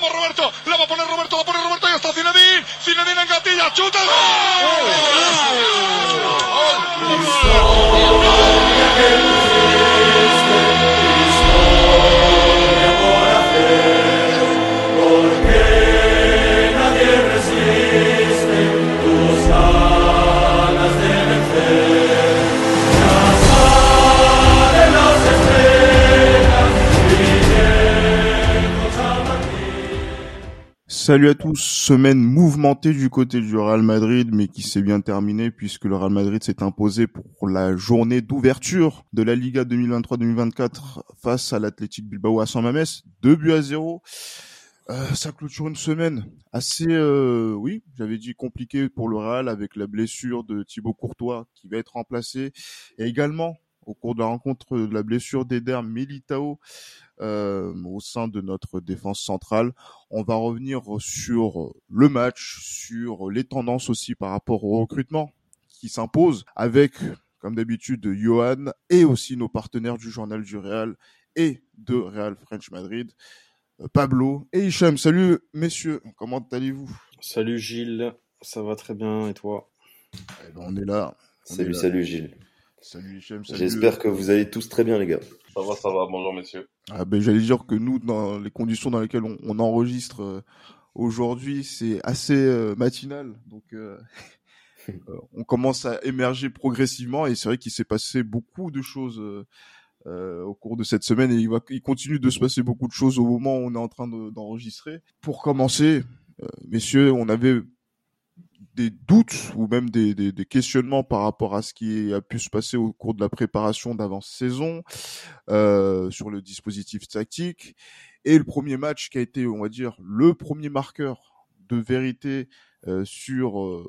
Vamos Roberto, la va a poner Roberto, la pone Roberto y está Zinedine. Zinedine en gatilla, chuta. Salut à tous, semaine mouvementée du côté du Real Madrid, mais qui s'est bien terminée puisque le Real Madrid s'est imposé pour la journée d'ouverture de la Liga 2023-2024 face à l'Athletic Bilbao à San Mames, 2 buts à 0. Euh, ça clôture une semaine assez, euh, oui, j'avais dit compliqué pour le Real avec la blessure de Thibaut Courtois qui va être remplacé, et également au cours de la rencontre de la blessure d'Eder Militao euh, au sein de notre défense centrale. On va revenir sur le match, sur les tendances aussi par rapport au recrutement qui s'impose avec, comme d'habitude, Johan et aussi nos partenaires du journal du Real et de Real French Madrid, euh, Pablo et Hicham. Salut messieurs, comment allez-vous? Salut Gilles, ça va très bien et toi? Eh ben, On est là. On salut, est là. salut Gilles. Salut Hicham. Salut... J'espère que vous allez tous très bien les gars. Ça va, ça va. Bonjour, messieurs. Ah ben, j'allais dire que nous, dans les conditions dans lesquelles on, on enregistre euh, aujourd'hui, c'est assez euh, matinal. Donc, euh, on commence à émerger progressivement. Et c'est vrai qu'il s'est passé beaucoup de choses au cours de cette semaine. Et il, va, il continue de se passer beaucoup de choses au moment où on est en train d'enregistrer. Pour commencer, messieurs, on avait doutes ou même des, questionnements par rapport à ce qui a pu se passer au cours de la préparation d'avant-saison euh, sur le dispositif tactique. Et le premier match qui a été, on va dire, le premier marqueur de vérité euh, sur, euh,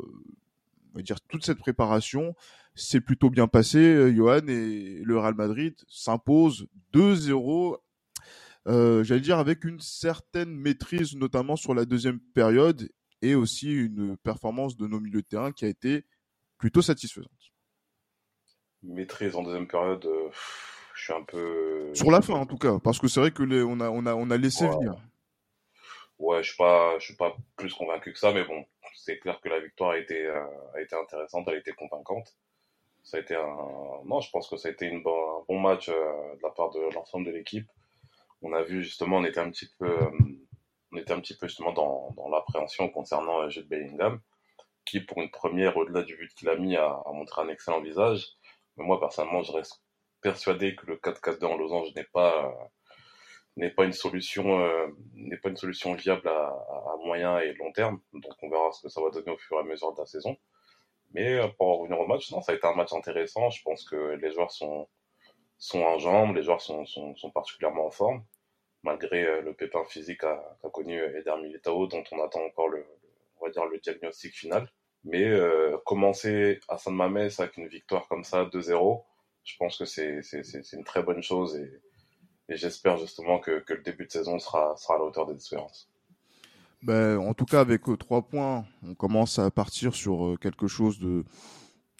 on va dire, toute cette préparation, c'est plutôt bien passé, Johan, et le Real Madrid s'impose 2-0 euh, j'allais dire avec une certaine maîtrise, notamment sur la deuxième période, et aussi une performance de nos milieux de terrain qui a été plutôt satisfaisante. Maîtrise en deuxième période, euh, je suis un peu. Sur la fin en tout cas, parce que c'est vrai que les, on a on a on a laissé ouais. venir. Ouais, je suis pas je suis pas plus convaincu que ça, mais bon, c'est clair que la victoire a été euh, a été intéressante, elle a été convaincante. Ça a été un non, je pense que ça a été une bon, un bon match euh, de la part de l'ensemble de l'équipe. On a vu justement, on était un petit peu on était un petit peu justement dans, l'appréhension concernant Jude Bellingham, qui pour une première, au-delà du but qu'il a mis, a, a, montré un excellent visage. Mais moi, personnellement, je reste persuadé que le 4-4-2 en losange n'est pas euh, n'est pas une solution euh, pas une solution viable à, moyen et long terme. Donc on verra ce que ça va donner au fur et à mesure de la saison. Mais euh, pour revenir au match, non, ça a été un match intéressant. Je pense que les joueurs sont sont en jambes, les joueurs sont, sont particulièrement en forme malgré euh, le pépin physique qu'a qu connu Eder Militao, dont on attend encore le, on va dire le diagnostic final. Mais euh, commencer à San Mamés avec une victoire comme ça, 2-0, je pense que c'est une très bonne chose et, et j'espère justement que, que, le début de saison sera, sera à la hauteur des espérances. Ben, en tout cas, avec euh, trois points, on commence à partir sur euh, quelque chose de,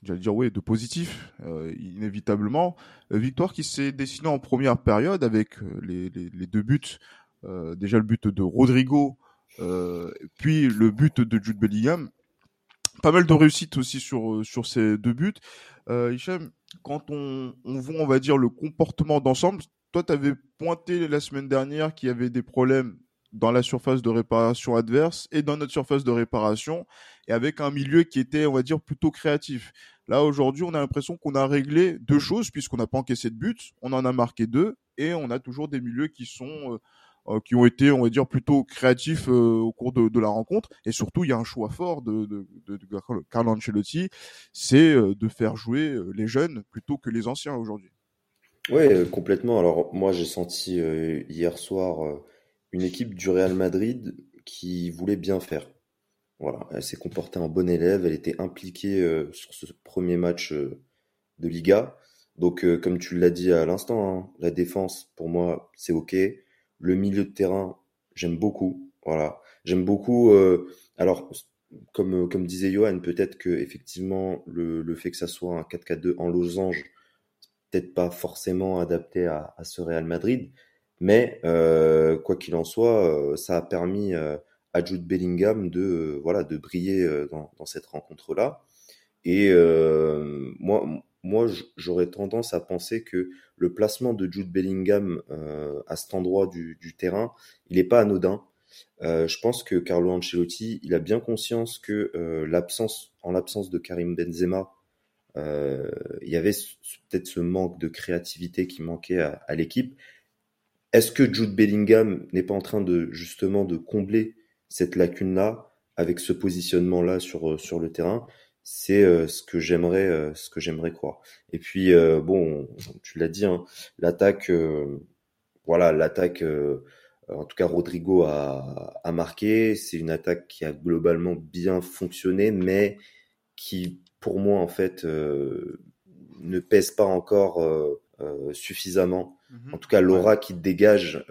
j'allais dire oui, de positif, euh, inévitablement. Euh, victoire qui s'est dessinée en première période avec euh, les, deux buts. Déjà le but de Rodrigo, puis le but de Jude Bellingham. Pas mal de réussite aussi sur ces deux buts. Euh, Hicham, quand on, on voit, on va dire, le comportement d'ensemble, toi, tu avais pointé la semaine dernière qu'il y avait des problèmes dans la surface de réparation adverse et dans notre surface de réparation, et avec un milieu qui était, on va dire, plutôt créatif. Là, aujourd'hui, on a l'impression qu'on a réglé deux choses, puisqu'on n'a pas encaissé de but, on en a marqué deux, et on a toujours des milieux qui sont, euh, qui ont été, on va dire, plutôt créatifs euh, au cours de, la rencontre. Et surtout, il y a un choix fort de, de, de, de Carlo Ancelotti, c'est euh, de faire jouer les jeunes plutôt que les anciens aujourd'hui. Oui, complètement. Alors, moi, j'ai senti hier soir une équipe du Real Madrid qui voulait bien faire. Voilà, elle s'est comportée en bon élève, elle était impliquée euh, sur ce premier match euh, de Liga. Donc, euh, comme tu l'as dit à l'instant, hein, la défense, pour moi, c'est OK. Le milieu de terrain, j'aime beaucoup. Voilà, j'aime beaucoup. alors, comme, comme disait Johan, peut-être que effectivement le, le fait que ça soit un 4-4-2 en losange, peut-être pas forcément adapté à, à ce Real Madrid, Mais quoi qu'il en soit, ça a permis à Jude Bellingham de voilà de briller dans, dans cette rencontre-là. Et moi, moi, j'aurais tendance à penser que le placement de Jude Bellingham euh, à cet endroit du, du terrain, il n'est pas anodin. Euh, je pense que Carlo Ancelotti, il a bien conscience que euh, l'absence, en l'absence de Karim Benzema, euh, il y avait peut-être ce manque de créativité qui manquait à, à l'équipe. Est-ce que Jude Bellingham n'est pas en train de justement de combler cette lacune-là avec ce positionnement-là sur sur le terrain c'est euh, ce que j'aimerais euh, ce que j'aimerais croire. Et puis euh, bon tu l'as dit hein, l'attaque voilà l'attaque en tout cas Rodrigo a, a marqué. C'est une attaque qui a globalement bien fonctionné mais qui pour moi en fait ne pèse pas encore suffisamment. Mmh en tout cas l'aura qui dégage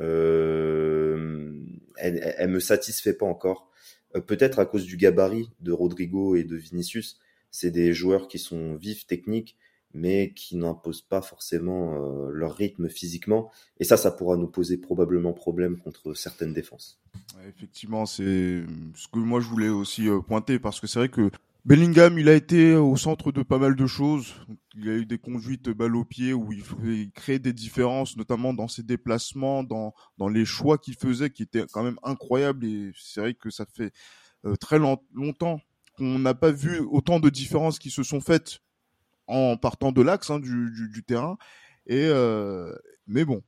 elle, elle me satisfait pas encore euh, peut-être à cause du gabarit de Rodrigo et de Vinicius. C'est des joueurs qui sont vifs, techniques, mais qui n'imposent pas forcément euh, leur rythme physiquement. Et ça, ça pourra nous poser probablement problème contre certaines défenses. Effectivement, c'est ce que moi je voulais aussi euh, pointer, parce que c'est vrai que Bellingham, il a été au centre de pas mal de choses. Il a eu des conduites balle au pied où il, créait des différences, notamment dans ses déplacements, dans, dans les choix qu'il faisait, qui étaient quand même incroyables. Et c'est vrai que ça fait euh, très longtemps qu'on n'a pas vu autant de différences qui se sont faites en partant de l'axe hein, du, du, du, terrain. Et euh, mais bon,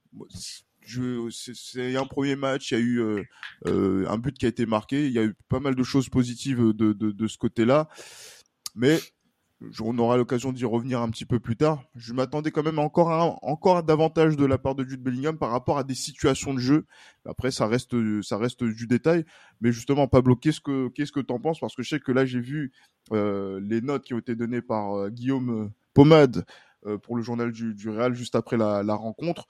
c'est un premier match, il y a eu euh, euh, un but qui a été marqué, il y a eu pas mal de choses positives de, de, de ce côté-là, mais on aura l'occasion d'y revenir un petit peu plus tard. Je m'attendais quand même encore à, encore davantage de la part de Jude Bellingham par rapport à des situations de jeu. Après, ça reste, ça reste du détail. Mais justement, Pablo, qu'est-ce que, qu'est-ce que t'en penses? Parce que je sais que là, j'ai vu euh, les notes qui ont été données par euh, Guillaume Pomade euh, pour le journal du, du Real juste après la, la rencontre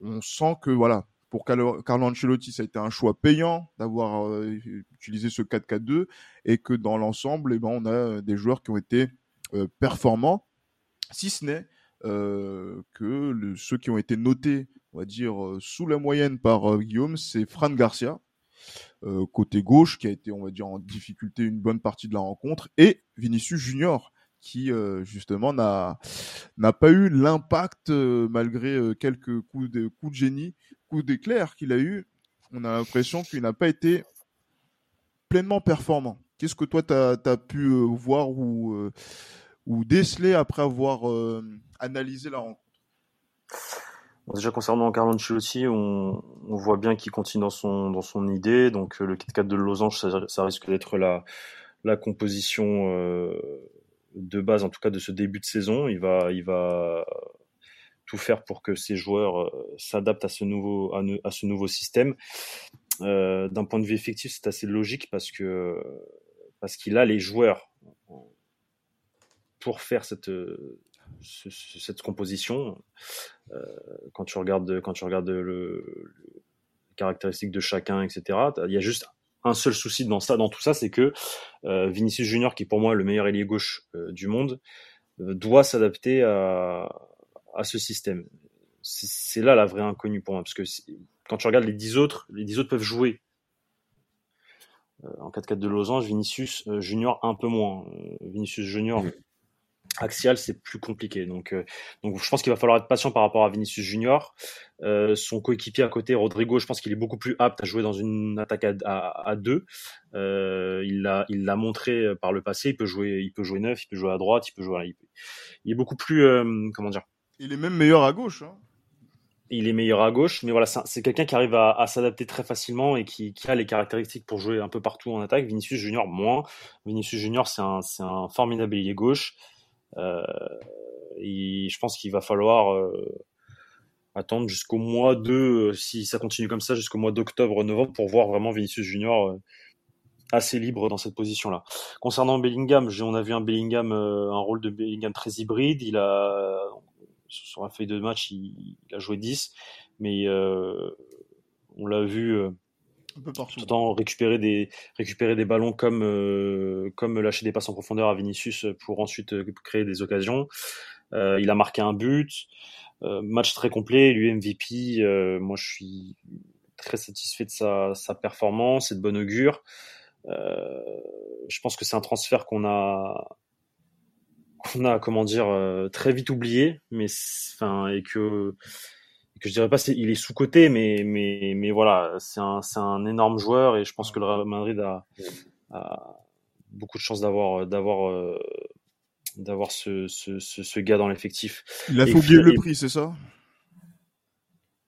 on sent que voilà, pour Carlo, Ancelotti, ça a été un choix payant d'avoir euh, utilisé ce 4-4-2 et que dans l'ensemble, eh ben, on a euh, des joueurs qui ont été euh, performants, si ce n'est que ceux qui ont été notés, on va dire, sous la moyenne par Guillaume, c'est Fran Garcia, côté gauche, qui a été, on va dire, en difficulté une bonne partie de la rencontre, et Vinicius Junior, qui euh, justement n'a n'a pas eu l'impact euh, malgré euh, quelques coups de coups de génie, coups d'éclair qu'il a eu. On a l'impression qu'il n'a pas été pleinement performant. Qu'est-ce que toi tu as, pu voir ou ou déceler après avoir analysé la rencontre? Déjà concernant Carlo Ancelotti, on, on voit bien qu'il continue dans son dans son idée. Donc le 4-4 de losange, ça, ça risque d'être la la composition de base, en tout cas de ce début de saison. Il va, il va tout faire pour que ses joueurs euh, s'adaptent à ce nouveau, à, ce nouveau système. Euh, d'un point de vue effectif, c'est assez logique parce que parce qu'il a les joueurs pour faire cette cette composition. Euh, quand tu regardes quand tu regardes le, le caractéristique de chacun, etc. Il y a juste un seul souci dans ça, dans tout ça, c'est que euh, Vinicius Junior, qui est pour moi le meilleur ailier gauche euh, du monde, euh, doit s'adapter à, ce système. C'est là la vraie inconnue pour moi, parce que quand tu regardes les dix autres, les dix autres peuvent jouer. en 4-4 de losange, Vinicius Junior un peu moins. Vinicius Junior axial, c'est plus compliqué. Donc, euh, donc je pense qu'il va falloir être patient par rapport à Vinicius Junior. Euh, son coéquipier à côté, Rodrigo, je pense qu'il est beaucoup plus apte à jouer dans une attaque à, à, deux. Euh, il l'a, il l'a montré par le passé. Il peut jouer, il peut jouer neuf, il peut jouer à droite, il peut jouer. Il, est beaucoup plus, comment dire? Il est même meilleur à gauche. Hein. Il est meilleur à gauche, mais voilà, c'est quelqu'un qui arrive à, à s'adapter très facilement et qui, qui, a les caractéristiques pour jouer un peu partout en attaque. Vinicius Junior moins. Vinicius Junior, c'est un, un formidable ailier gauche. Euh, je pense qu'il va falloir euh, attendre jusqu'au mois de, si ça continue comme ça, jusqu'au mois d'octobre-novembre pour voir vraiment Vinicius Junior euh, assez libre dans cette position-là. Concernant Bellingham, on a vu un Bellingham, un rôle de Bellingham très hybride. Il a, sur la feuille de match, il, a joué 10, mais euh, on l'a vu tout récupérer des, récupérer des ballons comme, euh, comme lâcher des passes en profondeur à Vinicius pour ensuite euh, créer des occasions. Euh, il a marqué un but. match très complet, lui MVP. moi, je suis très satisfait de sa, sa performance et de bon augure. je pense que c'est un transfert qu'on a qu'on a comment dire très vite oublié, mais enfin et que que je dirais pas il est sous coté, mais mais mais voilà, c'est un c'est un énorme joueur et je pense que le Real Madrid a, a beaucoup de chance d'avoir d'avoir d'avoir ce, ce, ce, gars dans l'effectif. Il a fait oublier le prix, c'est ça?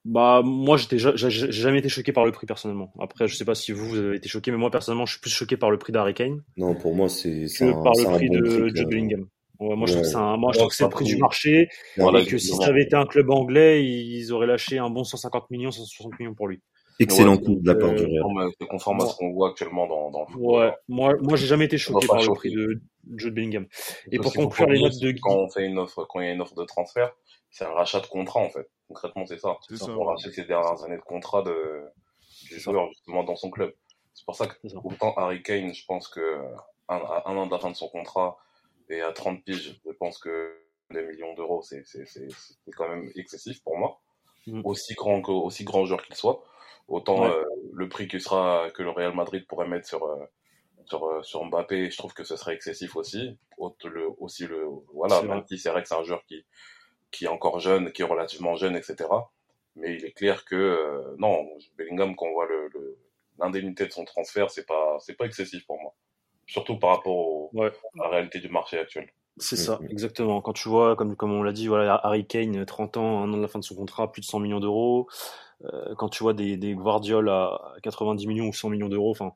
Bah moi j'étais j'ai jamais été choqué par le prix personnellement. Après je sais pas si vous vous avez été choqué mais moi personnellement je suis plus choqué par le prix d'Harry Kane. Non pour moi c'est que par le prix de Jude Bellingham. Ouais, moi, je trouve que c'est un, moi, je trouve que c'est le prix du marché. et que si ça avait été un club anglais, ils auraient lâché un bon 150 millions, 160 millions pour lui. Excellent coup de la part du Real. C'est conforme à ce qu'on voit actuellement dans, dans le football. Ouais, moi, moi, j'ai jamais été choqué par le prix de Jude Bellingham. Et pour conclure les notes de quand on fait une offre, quand il y a une offre de transfert, c'est un rachat de contrat, en fait. Concrètement, c'est ça. C'est pour racheter ces dernières années de contrat de, du joueur, justement, dans son club. C'est pour ça que, autant Harry Kane, je pense que, un, un an de la fin de son contrat, et à 30 piges, je pense que des millions d'euros, c'est quand même excessif pour moi. Mm. Aussi grand que, aussi grand joueur qu'il soit. Autant euh, le prix que sera que le Real Madrid pourrait mettre sur euh, sur, euh, sur Mbappé, je trouve que ce serait excessif aussi. Le, aussi le voilà, même si c'est vrai que c'est un joueur qui qui est encore jeune, qui est relativement jeune, etc. Mais il est clair que non, Bellingham, quand on voit le l'indemnité de son transfert, c'est pas c'est pas excessif pour moi. Surtout par rapport à la réalité du marché actuel. C'est ça, exactement. Quand tu vois, comme, comme on l'a dit, voilà, Harry Kane, 30 ans, un an de la fin de son contrat, plus de 100 millions d'euros. Euh, quand tu vois des, des Guardiola à 90 millions ou 100 millions d'euros, enfin,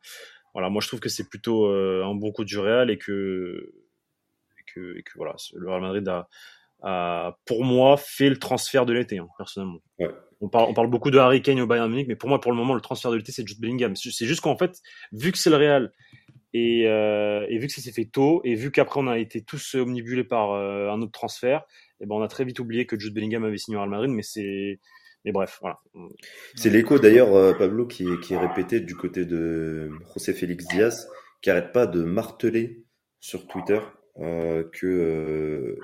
voilà, moi je trouve que c'est plutôt euh, un bon coup du Real et que, et que, et que voilà, le Real Madrid a, a, pour moi, fait le transfert de l'été, hein, personnellement. Ouais. On parle, on parle beaucoup de Harry Kane au Bayern Munich, mais pour moi, pour le moment, le transfert de l'été, c'est Jude Bellingham. C'est juste qu'en fait, vu que c'est le Real et, euh, et, vu que ça s'est fait tôt, et vu qu'après on a été tous omnibulés par euh, un autre transfert, et eh ben on a très vite oublié que Jude Bellingham avait signé au Real Madrid, mais c'est, mais bref, voilà. C'est l'écho d'ailleurs, euh, Pablo, qui, qui, est répété du côté de José Félix Diaz, qui arrête pas de marteler sur Twitter euh, que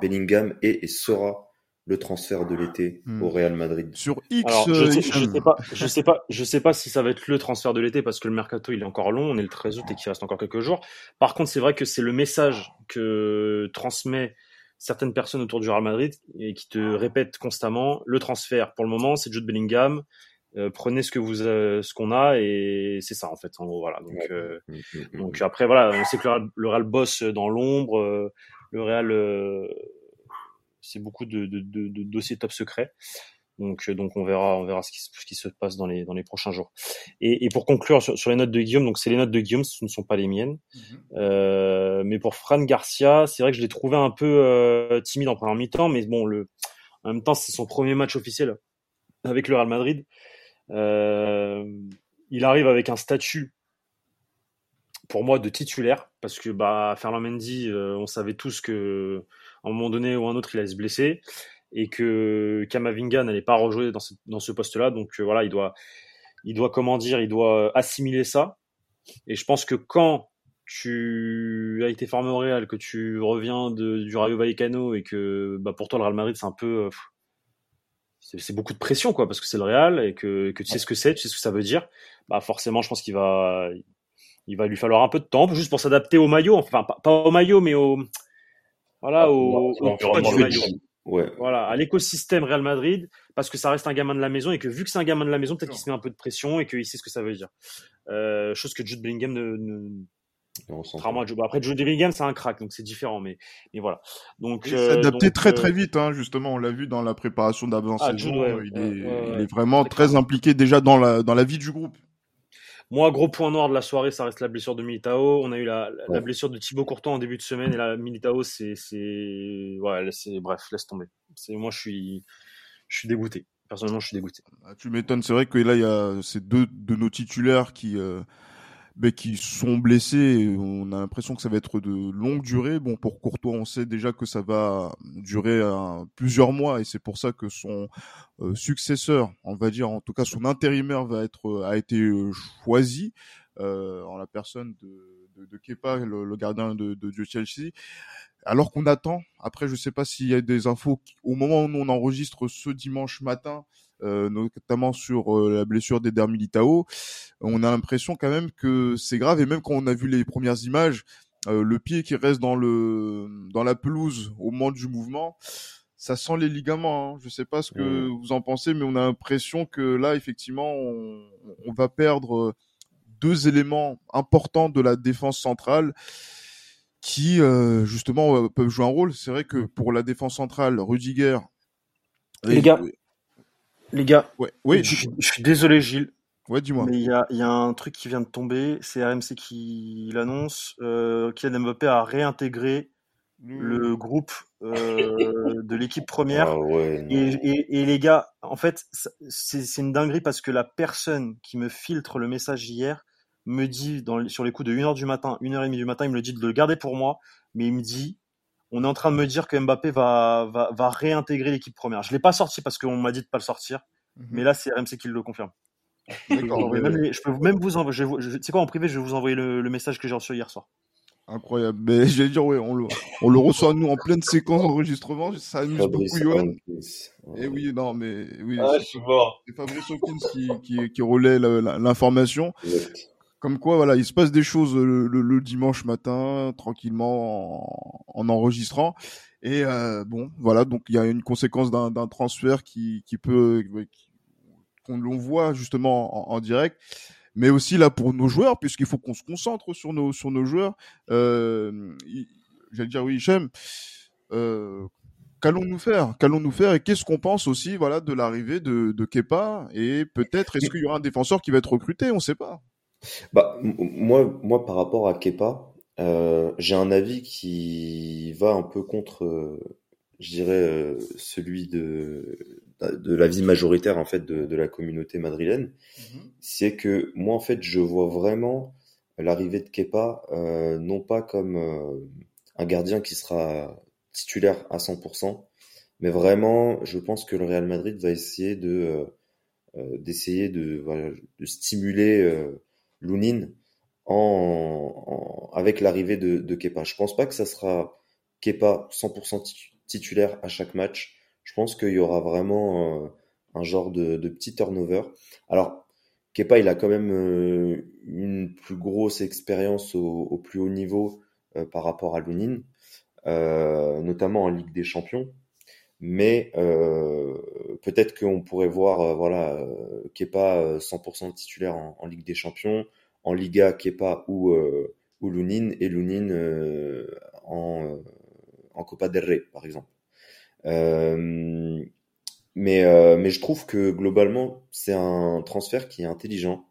Bellingham est et sera le transfert de l'été au hmm. Real Madrid Sur X. je, euh, sais, sais, pas, je sais pas, je sais pas si ça va être le transfert de l'été parce que le mercato il est encore long, on est le 13 août et qu'il reste encore quelques jours. Par contre, c'est vrai que c'est le message que transmet certaines personnes autour du Real Madrid et qui te répètent constamment le transfert pour le moment c'est Jude Bellingham. Euh, prenez ce que vous euh, ce qu'on a et c'est ça en fait en gros voilà donc mm, mm, mm, donc après voilà on sait que le Real, le Real bosse dans l'ombre le Real c'est beaucoup de, de, de, de, dossiers top secrets. Donc, euh, donc on verra, on verra ce qui, ce qui se passe dans les, dans les prochains jours. Et, et pour conclure sur, sur, les notes de Guillaume, donc c'est les notes de Guillaume, ce ne sont pas les miennes. Mhm. Euh, mais pour Fran Garcia, c'est vrai que je l'ai trouvé un peu euh, timide en première mi-temps, mais bon, le, en même temps, c'est son premier match officiel avec le Real Madrid. Euh, il arrive avec un statut pour moi de titulaire parce que bah Ferland Mendy, on savait tous que à un moment donné ou un autre, il allait se blesser et que Kamavinga n'allait pas rejouer dans ce, dans ce poste-là. Donc euh, voilà, il doit, il doit comment dire, il doit assimiler ça. Et je pense que quand tu as été formé au Real, que tu reviens de, du Rayo Vallecano et que bah, pour toi le Real Madrid c'est un peu euh, c'est beaucoup de pression quoi parce que c'est le Real et que, que tu sais ce que c'est, tu sais ce que ça veut dire. Bah forcément, je pense qu'il va il va lui falloir un peu de temps juste pour s'adapter au maillot, enfin pas, pas au maillot mais au voilà, ah, au, Voilà, à l'écosystème Real Madrid, parce que ça reste un gamin de la maison et que vu que c'est un gamin de la maison, peut-être qu'il se met un peu de pression et qu'il sait ce que ça veut dire. Euh, chose que Jude Bellingham ne, ne... Contrairement à Jude. Après, Jude Bellingham, c'est un crack, donc c'est différent, mais, mais voilà. Donc, il s'est adapté très très euh, vite, hein, justement. On l'a vu dans la préparation d'avant ah, saison. il, est, il est vraiment très impliqué déjà dans la dans la vie du groupe. Moi, gros point noir de la soirée, ça reste la blessure de Militao. On a eu la, la blessure de Thibaut Courtois en début de semaine et la Militao, c'est, c'est, ouais, c'est, bref, laisse tomber. C'est, moi, je suis, je suis dégoûté. Personnellement, je suis dégoûté. Ah, tu m'étonnes. C'est vrai que là, il y a ces deux de nos titulaires qui, euh, ben, qui sont blessés. On a l'impression que ça va être de longue durée. Bon, pour Courtois, on sait déjà que ça va durer plusieurs mois et c'est pour ça que son euh, successeur, on va dire, en tout cas son intérimaire va être a été euh, choisi euh, en la personne de, de, de Kepa, le, le gardien de, de, de Chelsea. Alors qu'on attend, après je sais pas s'il y a des infos, au moment où on enregistre ce dimanche matin, euh, notamment sur euh, la blessure d'Eder Militao, on a l'impression quand même que c'est grave, et même quand on a vu les premières images, euh, le pied qui reste dans le dans la pelouse au moment du mouvement, ça sent les ligaments. Hein. Je sais pas ce que Mmh. vous en pensez, mais on a l'impression que là, effectivement, on, on va perdre deux éléments importants de la défense centrale qui, euh, justement, euh, peuvent jouer un rôle. C'est vrai que pour la défense centrale, Rudiger... Les et- gars, Les gars, Ouais, oui, je, je suis désolé Gilles, ouais, dis-moi. mais il y a, il y a un truc qui vient de tomber, c'est RMC qui l'annonce, euh, Kylian Mbappé a réintégré le groupe euh, de l'équipe première. Ah ouais, Et, non. et, et les gars, en fait, c'est une dinguerie parce que la personne qui me filtre le message hier me dit dans, sur les coups de 1h du matin, 1h30 du matin, il me le dit de le garder pour moi, mais il me dit, on est en train de me dire que Mbappé va, va, va réintégrer l'équipe première. Je l'ai pas sorti parce qu'on m'a dit de pas le sortir, Mhm. mais là c'est RMC qui le confirme. Je, peux même les- je peux même vous envoyer, je, vais je- tu sais quoi, en privé, je vais vous envoyer le, le message que j'ai reçu hier soir. Incroyable. Mais j'allais dire, ouais, on le, on le reçoit nous en pleine séquence d'enregistrement. Ça amuse Fabrice beaucoup, Johan. Hankins. Et oui, non, mais oui, Ah, c'est- je suis mort. c'est Fabrice Hawkins qui, qui, qui relaie la- la- l'information. Comme quoi, voilà, il se passe des choses le, le- le dimanche matin, tranquillement, en, en enregistrant. Et euh, bon, voilà, donc il y a une conséquence d'un transfert qui, qui peut, qu'on l'on voit justement en, en direct, mais aussi là pour nos joueurs, puisqu'il faut qu'on se concentre sur nos sur nos joueurs. Euh, J'allais dire oui, Hichem. Euh, Qu'allons-nous faire? Qu'allons-nous faire? Et qu'est-ce qu'on pense aussi, voilà, de l'arrivée de, de Kepa? Et peut-être, est-ce qu'il y aura un défenseur qui va être recruté? On ne sait pas. Bah, m- moi, moi, par rapport à Kepa, euh, j'ai un avis qui va un peu contre, euh, je dirais, euh, celui de, de l'avis majoritaire en fait de, de la communauté madrilène. C'est que moi, en fait, je vois vraiment l'arrivée de Kepa euh, non pas comme euh, un gardien qui sera titulaire à 100%, mais vraiment, je pense que le Real Madrid va essayer de d'essayer de, voilà, de stimuler euh, Lounine avec l'arrivée de, Kepa. Je pense pas que ça sera Kepa 100% titu- titulaire à chaque match. Je pense qu'il y aura vraiment euh, un genre de, petit turnover. Alors, Kepa, il a quand même euh, une plus grosse expérience au, plus haut niveau euh, par rapport à Lounine, notamment en Ligue des Champions. Mais euh, peut-être qu'on pourrait voir euh, voilà euh, Kepa euh, 100% titulaire en, en Ligue des Champions, en Liga Kepa ou euh, ou Lunin et Lunin euh, en euh, en Copa del Rey par exemple. Euh, mais euh, mais je trouve que globalement c'est un transfert qui est intelligent,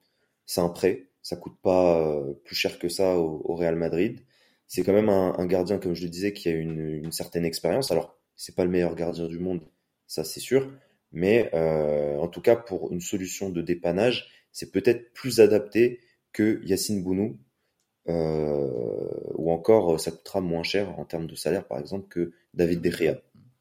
c'est un prêt, ça coûte pas euh, plus cher que ça au, au Real Madrid. C'est quand même un, un gardien comme je le disais qui a une, une certaine expérience. Alors c'est pas le meilleur gardien du monde, ça c'est sûr, mais euh, en tout cas pour une solution de dépannage, c'est peut-être plus adapté que Yacine Bounou, euh, ou encore euh, ça coûtera moins cher en termes de salaire par exemple que David De Gea.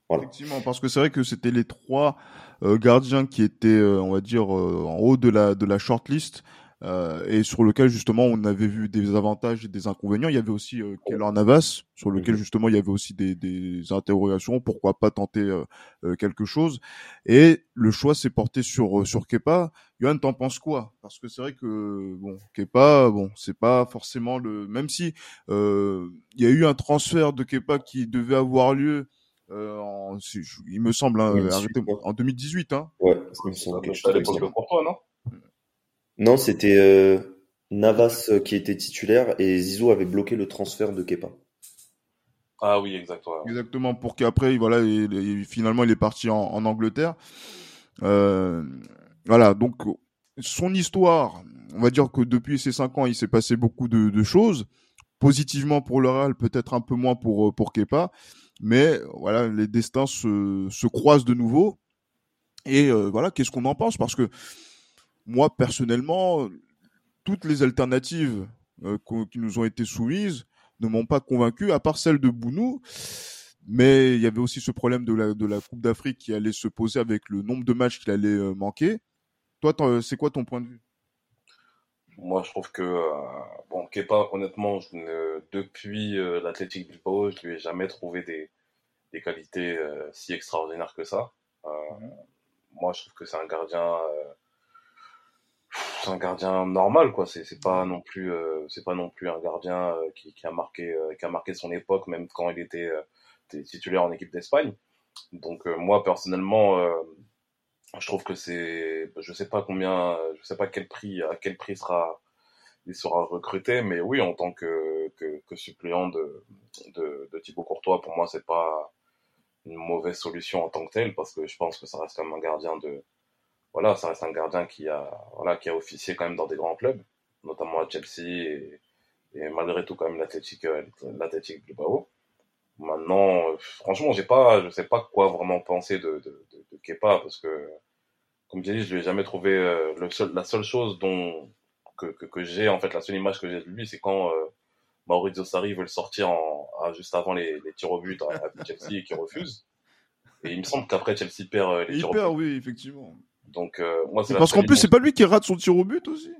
Voilà. Effectivement, parce que c'est vrai que c'était les trois gardiens qui étaient, on va dire, en haut de la de la shortlist euh, et sur lequel justement on avait vu des avantages et des inconvénients. Il y avait aussi euh, Keylor Navas, sur lequel Mhm. justement il y avait aussi des, des interrogations. Pourquoi pas tenter euh, euh, quelque chose? Et le choix s'est porté sur euh, sur Kepa. Johan, t'en penses quoi? Parce que c'est vrai que bon, Kepa, bon, c'est pas forcément le. Même si euh, il y a eu un transfert de Kepa qui devait avoir lieu. Euh, en, si- je- il me semble, hein, 2018, arrêtez-moi, ouais. en 2018, hein. Ouais, doit quelque chose à l'époque de Courtois, non? Non, c'était euh, Navas euh, qui était titulaire et Zizou avait bloqué le transfert de Kepa. Ah oui, exact. ouais. Exactement, pour qu'après, voilà, il- il- finalement, il est parti en, en Angleterre. Euh, voilà, donc son histoire, on va dire que depuis ces cinq ans, il s'est passé beaucoup de, de choses. Positivement pour le Real, peut-être un peu moins pour pour Kepa, mais voilà, les destins se, se croisent de nouveau. Et euh, voilà, qu'est-ce qu'on en pense? Parce que moi, personnellement, toutes les alternatives euh, qui nous ont été soumises ne m'ont pas convaincu, à part celle de Bounou. Mais il y avait aussi ce problème de la, de la Coupe d'Afrique qui allait se poser avec le nombre de matchs qu'il allait euh, manquer. Toi, t'en- c'est quoi ton point de vue? Moi, je trouve que, euh, bon, Kepa, honnêtement, je ne- depuis euh, l'Athletic Bilbao, je lui ai jamais trouvé des, des qualités euh, si extraordinaires que ça. Euh, moi, je trouve que c'est un gardien, euh, c'est un gardien normal, quoi. C'est c'est pas non plus, euh, c'est pas non plus un gardien euh, qui, qui a marqué, euh, qui a marqué son époque, même quand il était, euh, était titulaire en équipe d'Espagne. Donc, euh, moi, personnellement, euh, je trouve que c'est, je sais pas combien, je sais pas quel prix, à quel prix sera, il sera recruté, mais oui, en tant que, que, que suppléant de, de, de Thibaut Courtois, pour moi, c'est pas une mauvaise solution en tant que telle, parce que je pense que ça reste quand même un gardien de, voilà, ça reste un gardien qui a, voilà, qui a officié quand même dans des grands clubs, notamment à Chelsea et, et malgré tout quand même l'Athletic, euh, l'Athletic Bilbao. Maintenant, franchement, j'ai pas, je sais pas quoi vraiment penser de, de, de, de Kepa, parce que, comme j'ai dit, je lui ai jamais trouvé euh, le seul, la seule chose dont que, que, que j'ai, en fait, la seule image que j'ai de lui, c'est quand euh, Maurizio Sarri veut le sortir en, à- juste avant les, les tirs au but à, à Chelsea et qu'il refuse. Et il me semble qu'après Chelsea perd euh, les Il tirs au perd, but. oui, effectivement. Donc euh, moi c'est Parce qu'en plus, c'est pas lui qui rate son tir au but aussi.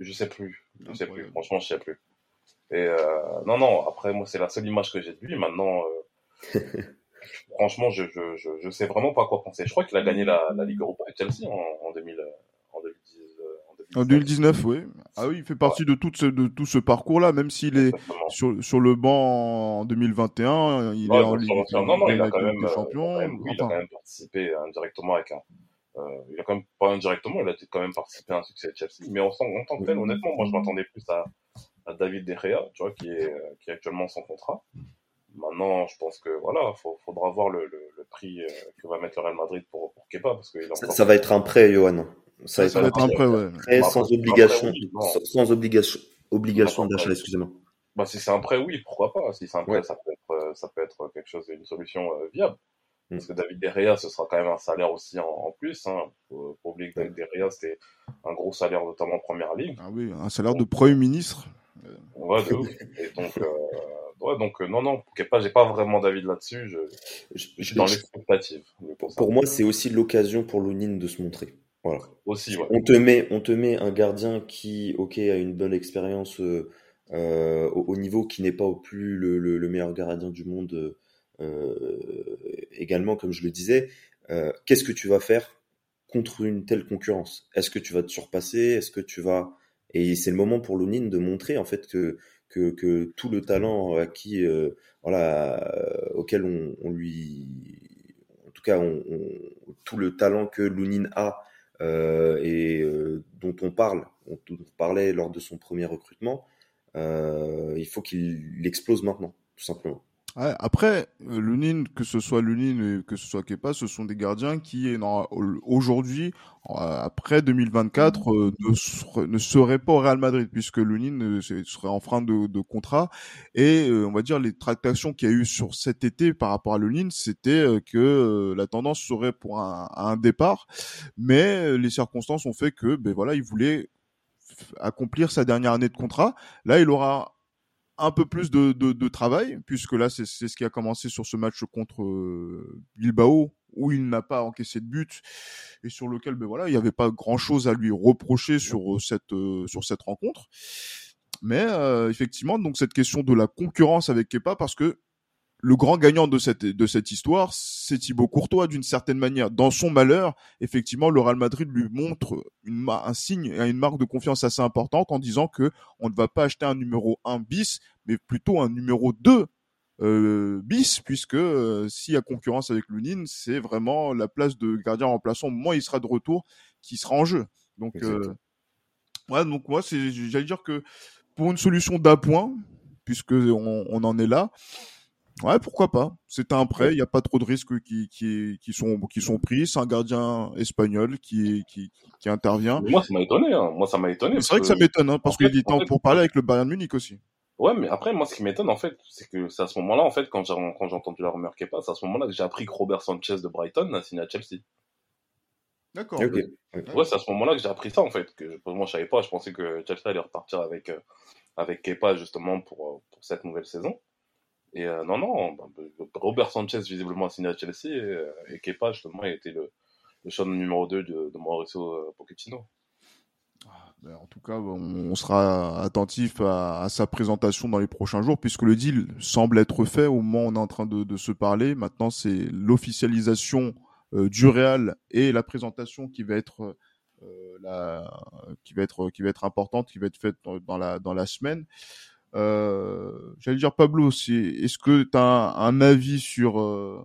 je sais plus, je sais plus. Franchement, je sais plus. Et euh, non non, après moi c'est la seule image que j'ai de lui. Maintenant, euh, franchement, je, je je je sais vraiment pas quoi penser. Je crois qu'il a gagné la, la Ligue Europa avec Chelsea en, en 2000 en 2010 euh, en En 2019, oui. Ah oui, il fait partie de, tout ce, de tout ce parcours-là, même s'il est sur, sur le banc en 2021, il Ouais, est en Ligue, Non, non, des même, Champions. il a quand même participé indirectement avec un. Euh, il a quand même pas indirectement, il a quand même participé à un succès de Chelsea. Mais en, tant- en tant que tel, honnêtement, moi je m'attendais plus à, à David De Gea, tu vois, qui est, euh, qui est actuellement sans contrat. Maintenant, je pense que voilà, faut, faudra voir le, le, le prix euh, que va mettre le Real Madrid pour, pour Kepa, parce est Ça, encore. ça va être un prêt, Johan. Ça, ça va être un prêt, ouais. prêt Bah, sans obligation, oui, sans, sans obligation, d'achat, excusez-moi. Bah, si c'est un prêt, oui, pourquoi pas. Si c'est un prêt, Ouais. ça peut être, ça peut être quelque chose, une solution euh, viable. Mm. Parce que David De Gea, ce sera quand même un salaire aussi en, en plus. Hein. Faut, faut oublier que David De Gea, c'était un gros salaire, notamment en première ligue. Ah oui, un salaire de Premier ministre. Ouais, de ouf. Et donc, euh, ouais, donc euh, non, non, j'ai pas vraiment d'avis là-dessus. Je, Je- je suis dans je- l'expectative. pour moi, c'est aussi l'occasion pour Lounine de se montrer. Voilà. Aussi, ouais. On te met, on te met un gardien qui, ok, a une bonne expérience euh, euh, au, au niveau qui n'est pas au plus le, le- le meilleur gardien du monde. Euh, également, comme je le disais, euh, qu'est-ce que tu vas faire contre une telle concurrence? Est-ce que tu vas te surpasser? Est-ce que tu vas Et c'est le moment pour Lounine de montrer en fait que que, tout le talent acquis, euh, voilà, auquel on, lui, en tout cas, tout le talent que Lounine a et dont on parle, on parlait lors de son premier recrutement, il faut qu'il explose maintenant, tout simplement. Ouais, après, euh, Lunin, que ce soit Lunin et que ce soit Kepa, ce sont des gardiens qui, aujourd'hui, après 2024, euh, ne, seraient, ne seraient pas au Real Madrid, puisque Lunin euh, se- serait en frein de, de contrat. Et euh, on va dire, les tractations qu'il y a eu sur cet été par rapport à Lunin, c'était euh, que la tendance serait pour un, un départ. Mais les circonstances ont fait que, ben voilà, il voulait accomplir sa dernière année de contrat. Là, il aura un peu plus de, de, de travail, puisque là, c'est ce qui a commencé sur ce match contre euh, Bilbao, où il n'a pas encaissé de but, et sur lequel, ben voilà, il n'y avait pas grand-chose à lui reprocher sur euh, cette, euh, sur cette rencontre. Mais euh, effectivement, donc cette question de la concurrence avec Kepa, parce que le grand gagnant de cette, de cette histoire, c'est Thibaut Courtois, d'une certaine manière. Dans son malheur, effectivement, le Real Madrid lui montre une, un signe et une marque de confiance assez importante en disant que on ne va pas acheter un numéro 1 bis, mais plutôt un numéro 2 euh, bis, puisque euh, s'il y a concurrence avec Lunin, c'est vraiment la place de gardien remplaçant au moment où il sera de retour qui sera en jeu. Donc, euh, ouais, donc moi, j'allais dire que pour une solution d'appoint, puisque on, on en est là, ouais, pourquoi pas. C'est un prêt, il n'y a pas trop de risques qui, qui, qui sont, qui sont pris. C'est un gardien espagnol qui, qui, qui intervient. Mais moi, ça m'a étonné. Hein. Moi, ça m'a étonné. Mais C'est vrai que ça m'étonne, hein, parce qu'il en fait- pour parler avec le Bayern Munich aussi. Ouais, mais après, moi, ce qui m'étonne, en fait, c'est que c'est à ce moment-là, en fait, quand j'ai, quand j'ai entendu la rumeur Kepa, c'est à ce moment-là que j'ai appris que Robert Sanchez de Brighton a signé à Chelsea. D'accord. Ok. Ouais, c'est à ce moment-là que j'ai appris ça, en fait. Que je, moi, je savais pas. Je pensais que Chelsea allait repartir avec, euh, avec Kepa, justement, pour, euh, pour cette nouvelle saison. Et euh, non, non, bah, bah, Robert Sanchez, visiblement, a signé à Chelsea. Et, euh, Kepa, justement, a été le, le choix numéro 2 de, de Mauricio euh, Pochettino. Ben, en tout cas, on, sera attentif à, sa présentation dans les prochains jours, puisque le deal semble être fait au moment où on est en train de, se parler. Maintenant, c'est l'officialisation du Real et la présentation qui va être qui va être qui va être importante, qui va être faite la dans la semaine. Euh, J'allais dire Pablo, est-ce que tu as un, avis sur euh,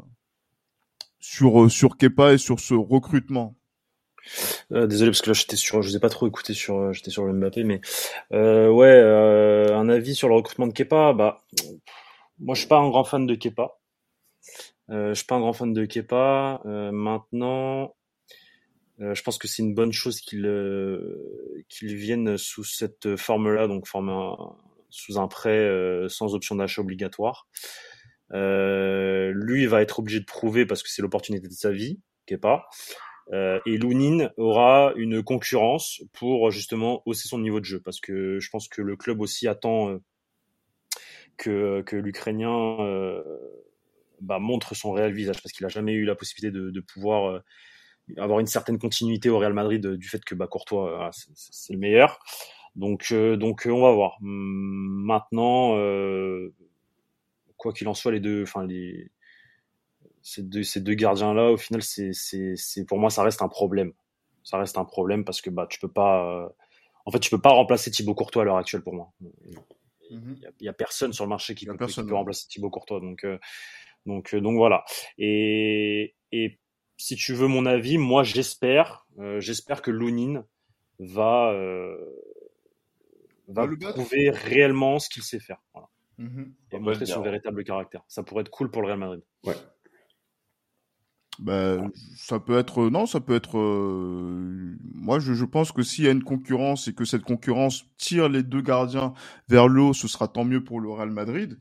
sur sur Kepa et sur ce recrutement? Euh, désolé parce que là j'étais sur, je vous ai pas trop écouté sur, euh, j'étais sur le Mbappé, mais euh, ouais, euh, un avis sur le recrutement de Kepa? Bah, moi je suis pas un grand fan de Kepa. Euh, je suis pas un grand fan de Kepa. maintenant, je pense que c'est une bonne chose qu'il qu'il vienne sous cette forme-là, donc forme sous un prêt sans option d'achat obligatoire. lui va être obligé de prouver parce que c'est l'opportunité de sa vie, Kepa. Euh, et Lounine aura une concurrence pour justement hausser son niveau de jeu parce que je pense que le club aussi attend euh, que, l'Ukrainien euh, bah, montre son réel visage parce qu'il a jamais eu la possibilité de, pouvoir euh, avoir une certaine continuité au Real Madrid du fait que bah, Courtois c'est le meilleur. Donc donc on va voir. Maintenant quoi qu'il en soit les deux enfin les ces deux, ces deux gardiens-là, au final, c'est, c'est, c'est, pour moi, ça reste un problème. Ça reste un problème parce que bah, tu peux pas. Euh, en fait, tu peux pas remplacer Thibaut Courtois à l'heure actuelle pour moi. Il mm y, a personne sur le marché qui, peut, qui peut, remplacer Thibaut Courtois. Donc, euh, donc, euh, donc voilà. Et, et si tu veux mon avis, moi, j'espère, j'espère que Lounine va, va prouver réellement ce qu'il sait faire. Voilà. Mm Et montrer son véritable caractère. Ça pourrait être cool pour le Real Madrid. Ouais. Ben, ça peut être non, ça peut être. Euh, moi, je, je, pense que s'il y a une concurrence et que cette concurrence tire les deux gardiens vers le haut, ce sera tant mieux pour le Real Madrid.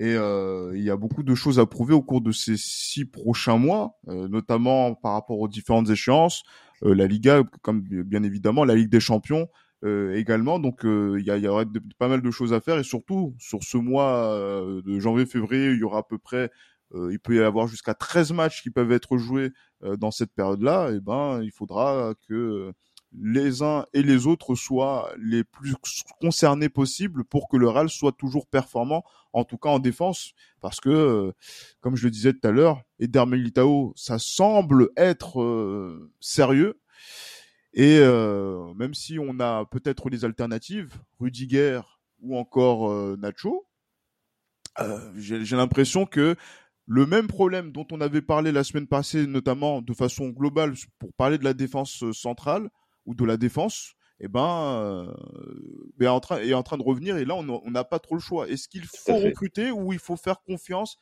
Et euh, il y a beaucoup de choses à prouver au cours de ces six prochains mois, euh, notamment par rapport aux différentes échéances, euh, la Liga, comme bien évidemment la Ligue des Champions également. Donc il y, y aurait pas mal de choses à faire et surtout sur ce mois de janvier-février, il y aura à peu près euh, il peut y avoir jusqu'à 13 matchs qui peuvent être joués euh, dans cette période-là, et eh ben il faudra que les uns et les autres soient les plus concernés possibles pour que le Real soit toujours performant, en tout cas en défense, parce que, euh, comme je le disais tout à l'heure, Eder Militao, ça semble être sérieux, et même si on a peut-être les alternatives, Rudiger ou encore Nacho, j'ai l'impression que le même problème dont on avait parlé la semaine passée, notamment de façon globale pour parler de la défense euh, centrale ou de la défense, eh ben, euh, est, en train, est en train de revenir et là on n'a pas trop le choix. Est-ce qu'il faut recruter ou il faut faire confiance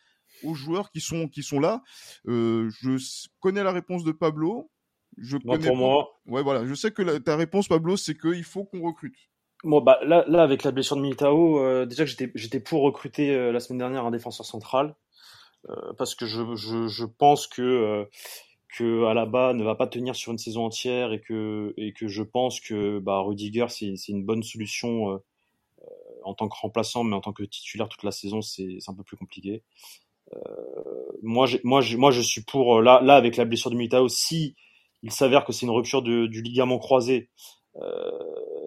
aux joueurs qui sont, qui sont là? Euh, Je connais la réponse de Pablo. Je pour moi, ouais voilà, je sais que ta réponse Pablo, c'est qu'il faut qu'on recrute. Bon, bah, là, là, avec la blessure de Militao, euh, déjà que j'étais, pour recruter euh, la semaine dernière un défenseur central. Euh, parce que je, je, je pense que que Alaba ne va pas tenir sur une saison entière et que et que je pense que bah, Rudiger c'est c'est une bonne solution en tant que remplaçant, mais en tant que titulaire toute la saison c'est c'est un peu plus compliqué. Moi moi moi je suis pour là là avec la blessure de Militao si il s'avère que c'est une rupture de, du ligament croisé euh,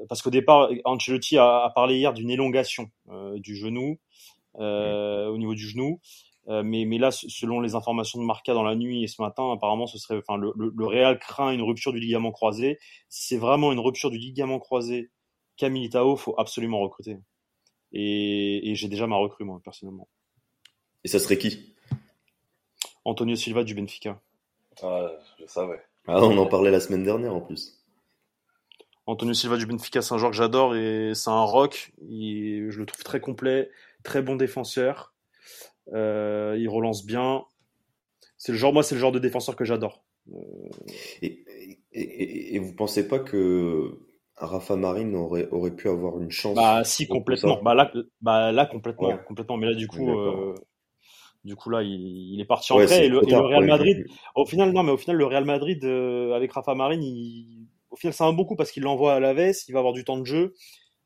parce qu'au départ Ancelotti a, a, parlé hier d'une élongation du genou au niveau du genou euh, mais, mais là, selon les informations de Marca dans la nuit et ce matin, apparemment, ce serait, enfin, le, le, Real craint une rupture du ligament croisé. Si c'est vraiment une rupture du ligament croisé Camille Tao, faut absolument recruter. Et, et j'ai déjà ma recrue, moi, personnellement. Et ça serait qui? Antonio Silva du Benfica. Ah, je savais. Ah, on en parlait la semaine dernière en plus. Antonio Silva du Benfica, c'est un joueur que j'adore et c'est un rock. je le trouve très complet, très bon défenseur. Euh, il relance bien. C'est le genre, moi, c'est le genre de défenseur que j'adore. Euh, et, et, et, vous pensez pas que Rafa Marine aurait, aurait pu avoir une chance Bah si complètement. Bah là, bah là complètement, complètement. Mais là du coup, euh, du coup là, il, il est parti en prêt et, le, Real Madrid. Au final, non, mais au final, le Real Madrid avec Rafa Marine, il, au final, ça va beaucoup parce qu'il l'envoie à la veste, il va avoir du temps de jeu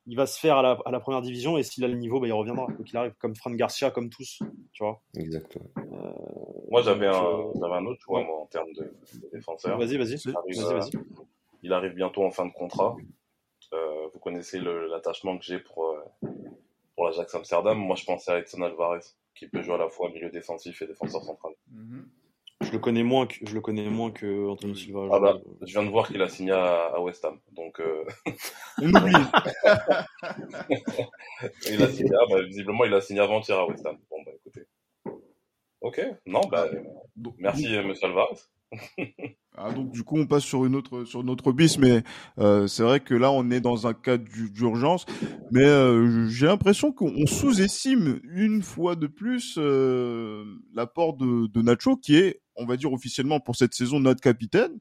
il va se faire à la, à la première division et s'il a le niveau, bah, il reviendra. Donc il arrive comme Fran Garcia, comme tous, tu vois. Exactement. Euh, moi j'avais un, j'avais un autre choix moi, en termes de, de défenseur. Vas-y, vas-y. Il, vas-y, vas-y. il arrive bientôt en fin de contrat. euh, vous connaissez le- l'attachement que j'ai pour, euh, pour l'Ajax Amsterdam. Moi, je pensais à Edson Alvarez, qui peut jouer à la fois milieu défensif et défenseur central. Mhm. Je le connais moins que, je le connais moins que Anthony Silva. Ah bah, Je- viens de voir qu'il a signé à, à West Ham. Donc, euh, il a signé, ah bah, visiblement, il a signé avant-hier à West Ham. Bon, bah, écoutez. Ok, non, bah, merci, euh, monsieur Alvarez. Ah, donc du coup on passe sur une autre sur une autre bis, mais euh, c'est vrai que là on est dans un cas d'u- d'urgence, mais euh, j'ai l'impression qu'on sous-estime une fois de plus euh, l'apport de, de Nacho qui est, on va dire officiellement pour cette saison notre capitaine,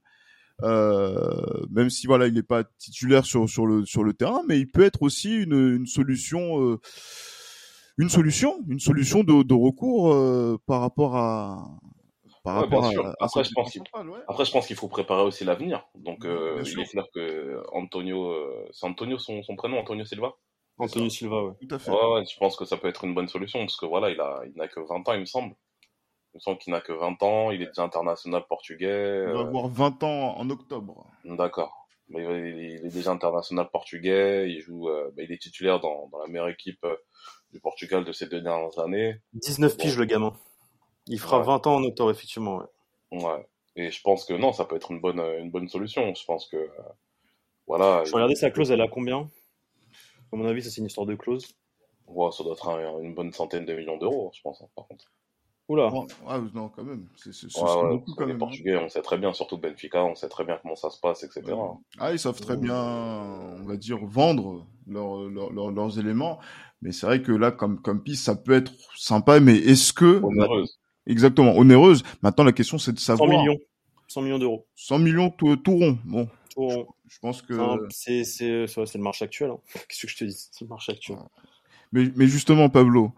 euh, même si voilà il n'est pas titulaire sur sur le sur le terrain, mais il peut être aussi une, une solution. euh, une solution, une solution de, de recours euh, par rapport à par Ouais, rapport bien à, sûr. à Après, je pense qu'il- ouais. Après, je pense qu'il faut préparer aussi l'avenir. Donc, euh, il sûr. est clair que Antonio, euh, c'est Antonio son, son prénom, Antonio Silva? Anthony Silva, ouais. Tout à fait. Ouais, ouais, je pense que ça peut être une bonne solution parce que voilà, il a, il n'a que 20 ans, il me semble. Il me semble qu'il n'a que 20 ans, il est déjà international portugais. Il va euh, avoir 20 ans en octobre. D'accord. Mais il est déjà international portugais, il joue, euh, bah, il est titulaire dans, dans la meilleure équipe euh, du Portugal de ces deux dernières années. 19 piges, le gamin. Il fera Ouais. 20 ans en octobre, effectivement, ouais. Ouais. Et je pense que non, ça peut être une bonne, une bonne solution. Je pense que, euh, voilà. Je regardais sa clause, elle a combien? À mon avis, ça c'est une histoire de clause. Ouais, ça doit être un- une bonne centaine de millions d'euros, je pense, hein, par contre. Oula. Oh, ah, non, quand même. C'est c'est- c'est- Ouais, c'est ouais, beaucoup quand les même. hein. Portugais, on sait très bien, surtout Benfica, on sait très bien comment ça se passe, etc. Ouais. Ah, ils savent très bien, on va dire, vendre leurs éléments. Mais c'est vrai que là, comme, comme piste, ça peut être sympa, mais est-ce que... Onéreuse. Exactement, onéreuse. Maintenant, la question, c'est de 100 savoir... millions. 100 millions d'euros. 100 millions tout, tout rond. Bon, Tout rond. je pense que... C'est c'est- c'est- c'est le marché actuel. hein. Qu'est-ce que je te dis? C'est le marché actuel. Mais, mais justement, Pablo,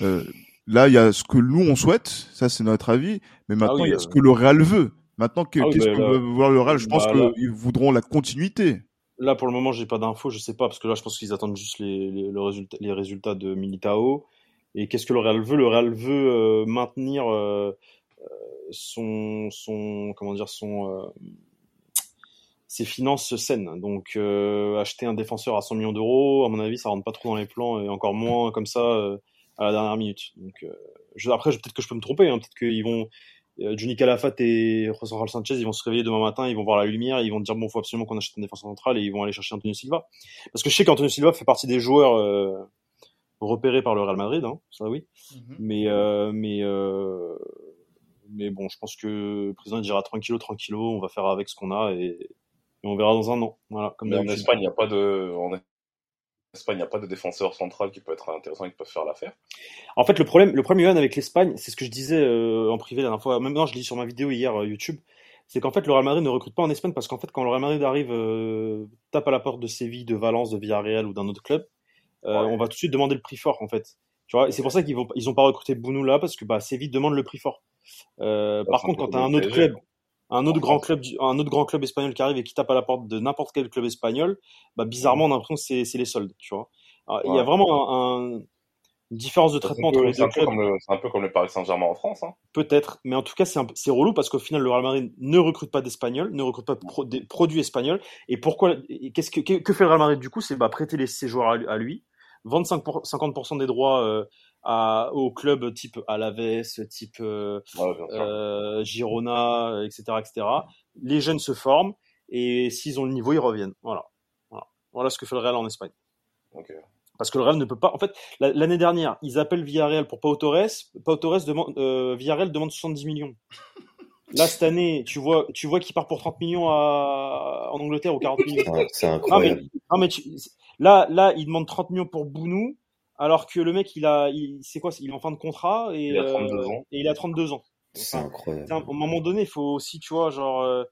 euh, là, il y a ce que nous, on souhaite, ça c'est notre avis, mais maintenant, oui, il y a euh, ce que le Real veut. Maintenant, Ah oui, qu'est-ce bah, que veut voir le Real? Je pense bah, qu'ils voudront la continuité. Là, pour le moment, j'ai pas d'infos, je sais pas, parce que là, je pense qu'ils attendent juste les, les, le résultat, les résultats de Militao. Et qu'est-ce que le Real veut? Le Real veut euh, maintenir euh, euh, son, son, comment dire, son, ses finances saines. Donc, euh, acheter un défenseur à 100 millions d'euros, à mon avis, ça rentre pas trop dans les plans, et encore moins comme ça euh, à la dernière minute. Donc, euh, je, après, peut-être que je peux me tromper, hein, peut-être qu'ils vont, Johnny Calafat et José Sanchez, ils vont se réveiller demain matin, ils vont voir la lumière, ils vont dire bon, faut absolument qu'on achète un défenseur central et ils vont aller chercher Antonio Silva. Parce que je sais qu'Antonio Silva fait partie des joueurs repérés par le Real Madrid, hein, ça oui. Mais euh, mais euh, mais bon, je pense que le président il dira tranquillo, tranquillo, on va faire avec ce qu'on a et, et on verra dans un an. Voilà, comme en. Espagne, il n'y a pas de, en Espagne, il n'y a pas de défenseur central qui peut être intéressant et qui peut faire l'affaire. En fait, le problème, le problème Johan, avec l'Espagne, c'est ce que je disais euh, en privé la dernière fois, même non, je l'ai dit sur ma vidéo hier euh, YouTube, c'est qu'en fait, le Real Madrid ne recrute pas en Espagne parce qu'en fait, quand le Real Madrid arrive, euh, tape à la porte de Séville, de Valence, de Villarreal ou d'un autre club, Ouais. on va tout de suite demander le prix fort, en fait. Tu vois, et c'est pour ça qu'ils vont, ils ont pas recruté Bounou là parce que bah, Séville demande le prix fort. Euh, Bah, par contre, quand peu tu as un autre club, un autre grand club, un autre grand club espagnol qui arrive et qui tape à la porte de n'importe quel club espagnol, bah, bizarrement, on a l'impression que c'est c'est les soldes, tu vois. Alors, Il y a vraiment un- un- une différence de traitement entre les deux clubs. c'est un peu comme le Paris Saint-Germain en France. Hein. Peut-être, mais en tout cas, c'est un- c'est relou parce qu'au final, le Real Madrid ne recrute pas d'Espagnols, ne recrute pas de pro- des produits espagnols. Et pourquoi et Qu'est-ce que, que, fait le Real Madrid du coup? C'est bah, prêter les, ses joueurs à lui, vendre 5 pour- 50% des droits euh, à, aux clubs type Alaves, type euh, Ouais, euh, Girona, etc., etc. Les jeunes se forment et s'ils ont le niveau, ils reviennent. Voilà, voilà, voilà ce que fait le Real en Espagne. Parce que le Real ne peut pas. En fait, la- l'année dernière, ils appellent Villarreal pour Pau Torres. Pau Torres demande, euh, Villarreal demande 70 millions. Là, cette année, tu vois, tu vois qu'il part pour 30 millions à, en Angleterre ou 40 millions. Ouais, c'est Non, mais, incroyable. non, mais tu- là, là, il demande 30 millions pour Bounou, alors que le mec, il a, il, c'est quoi, il est en fin de contrat et, Il a 32 euh, ans. et il a 32 ans. C'est Enfin, incroyable. à un moment donné, il faut aussi, tu vois, genre, euh,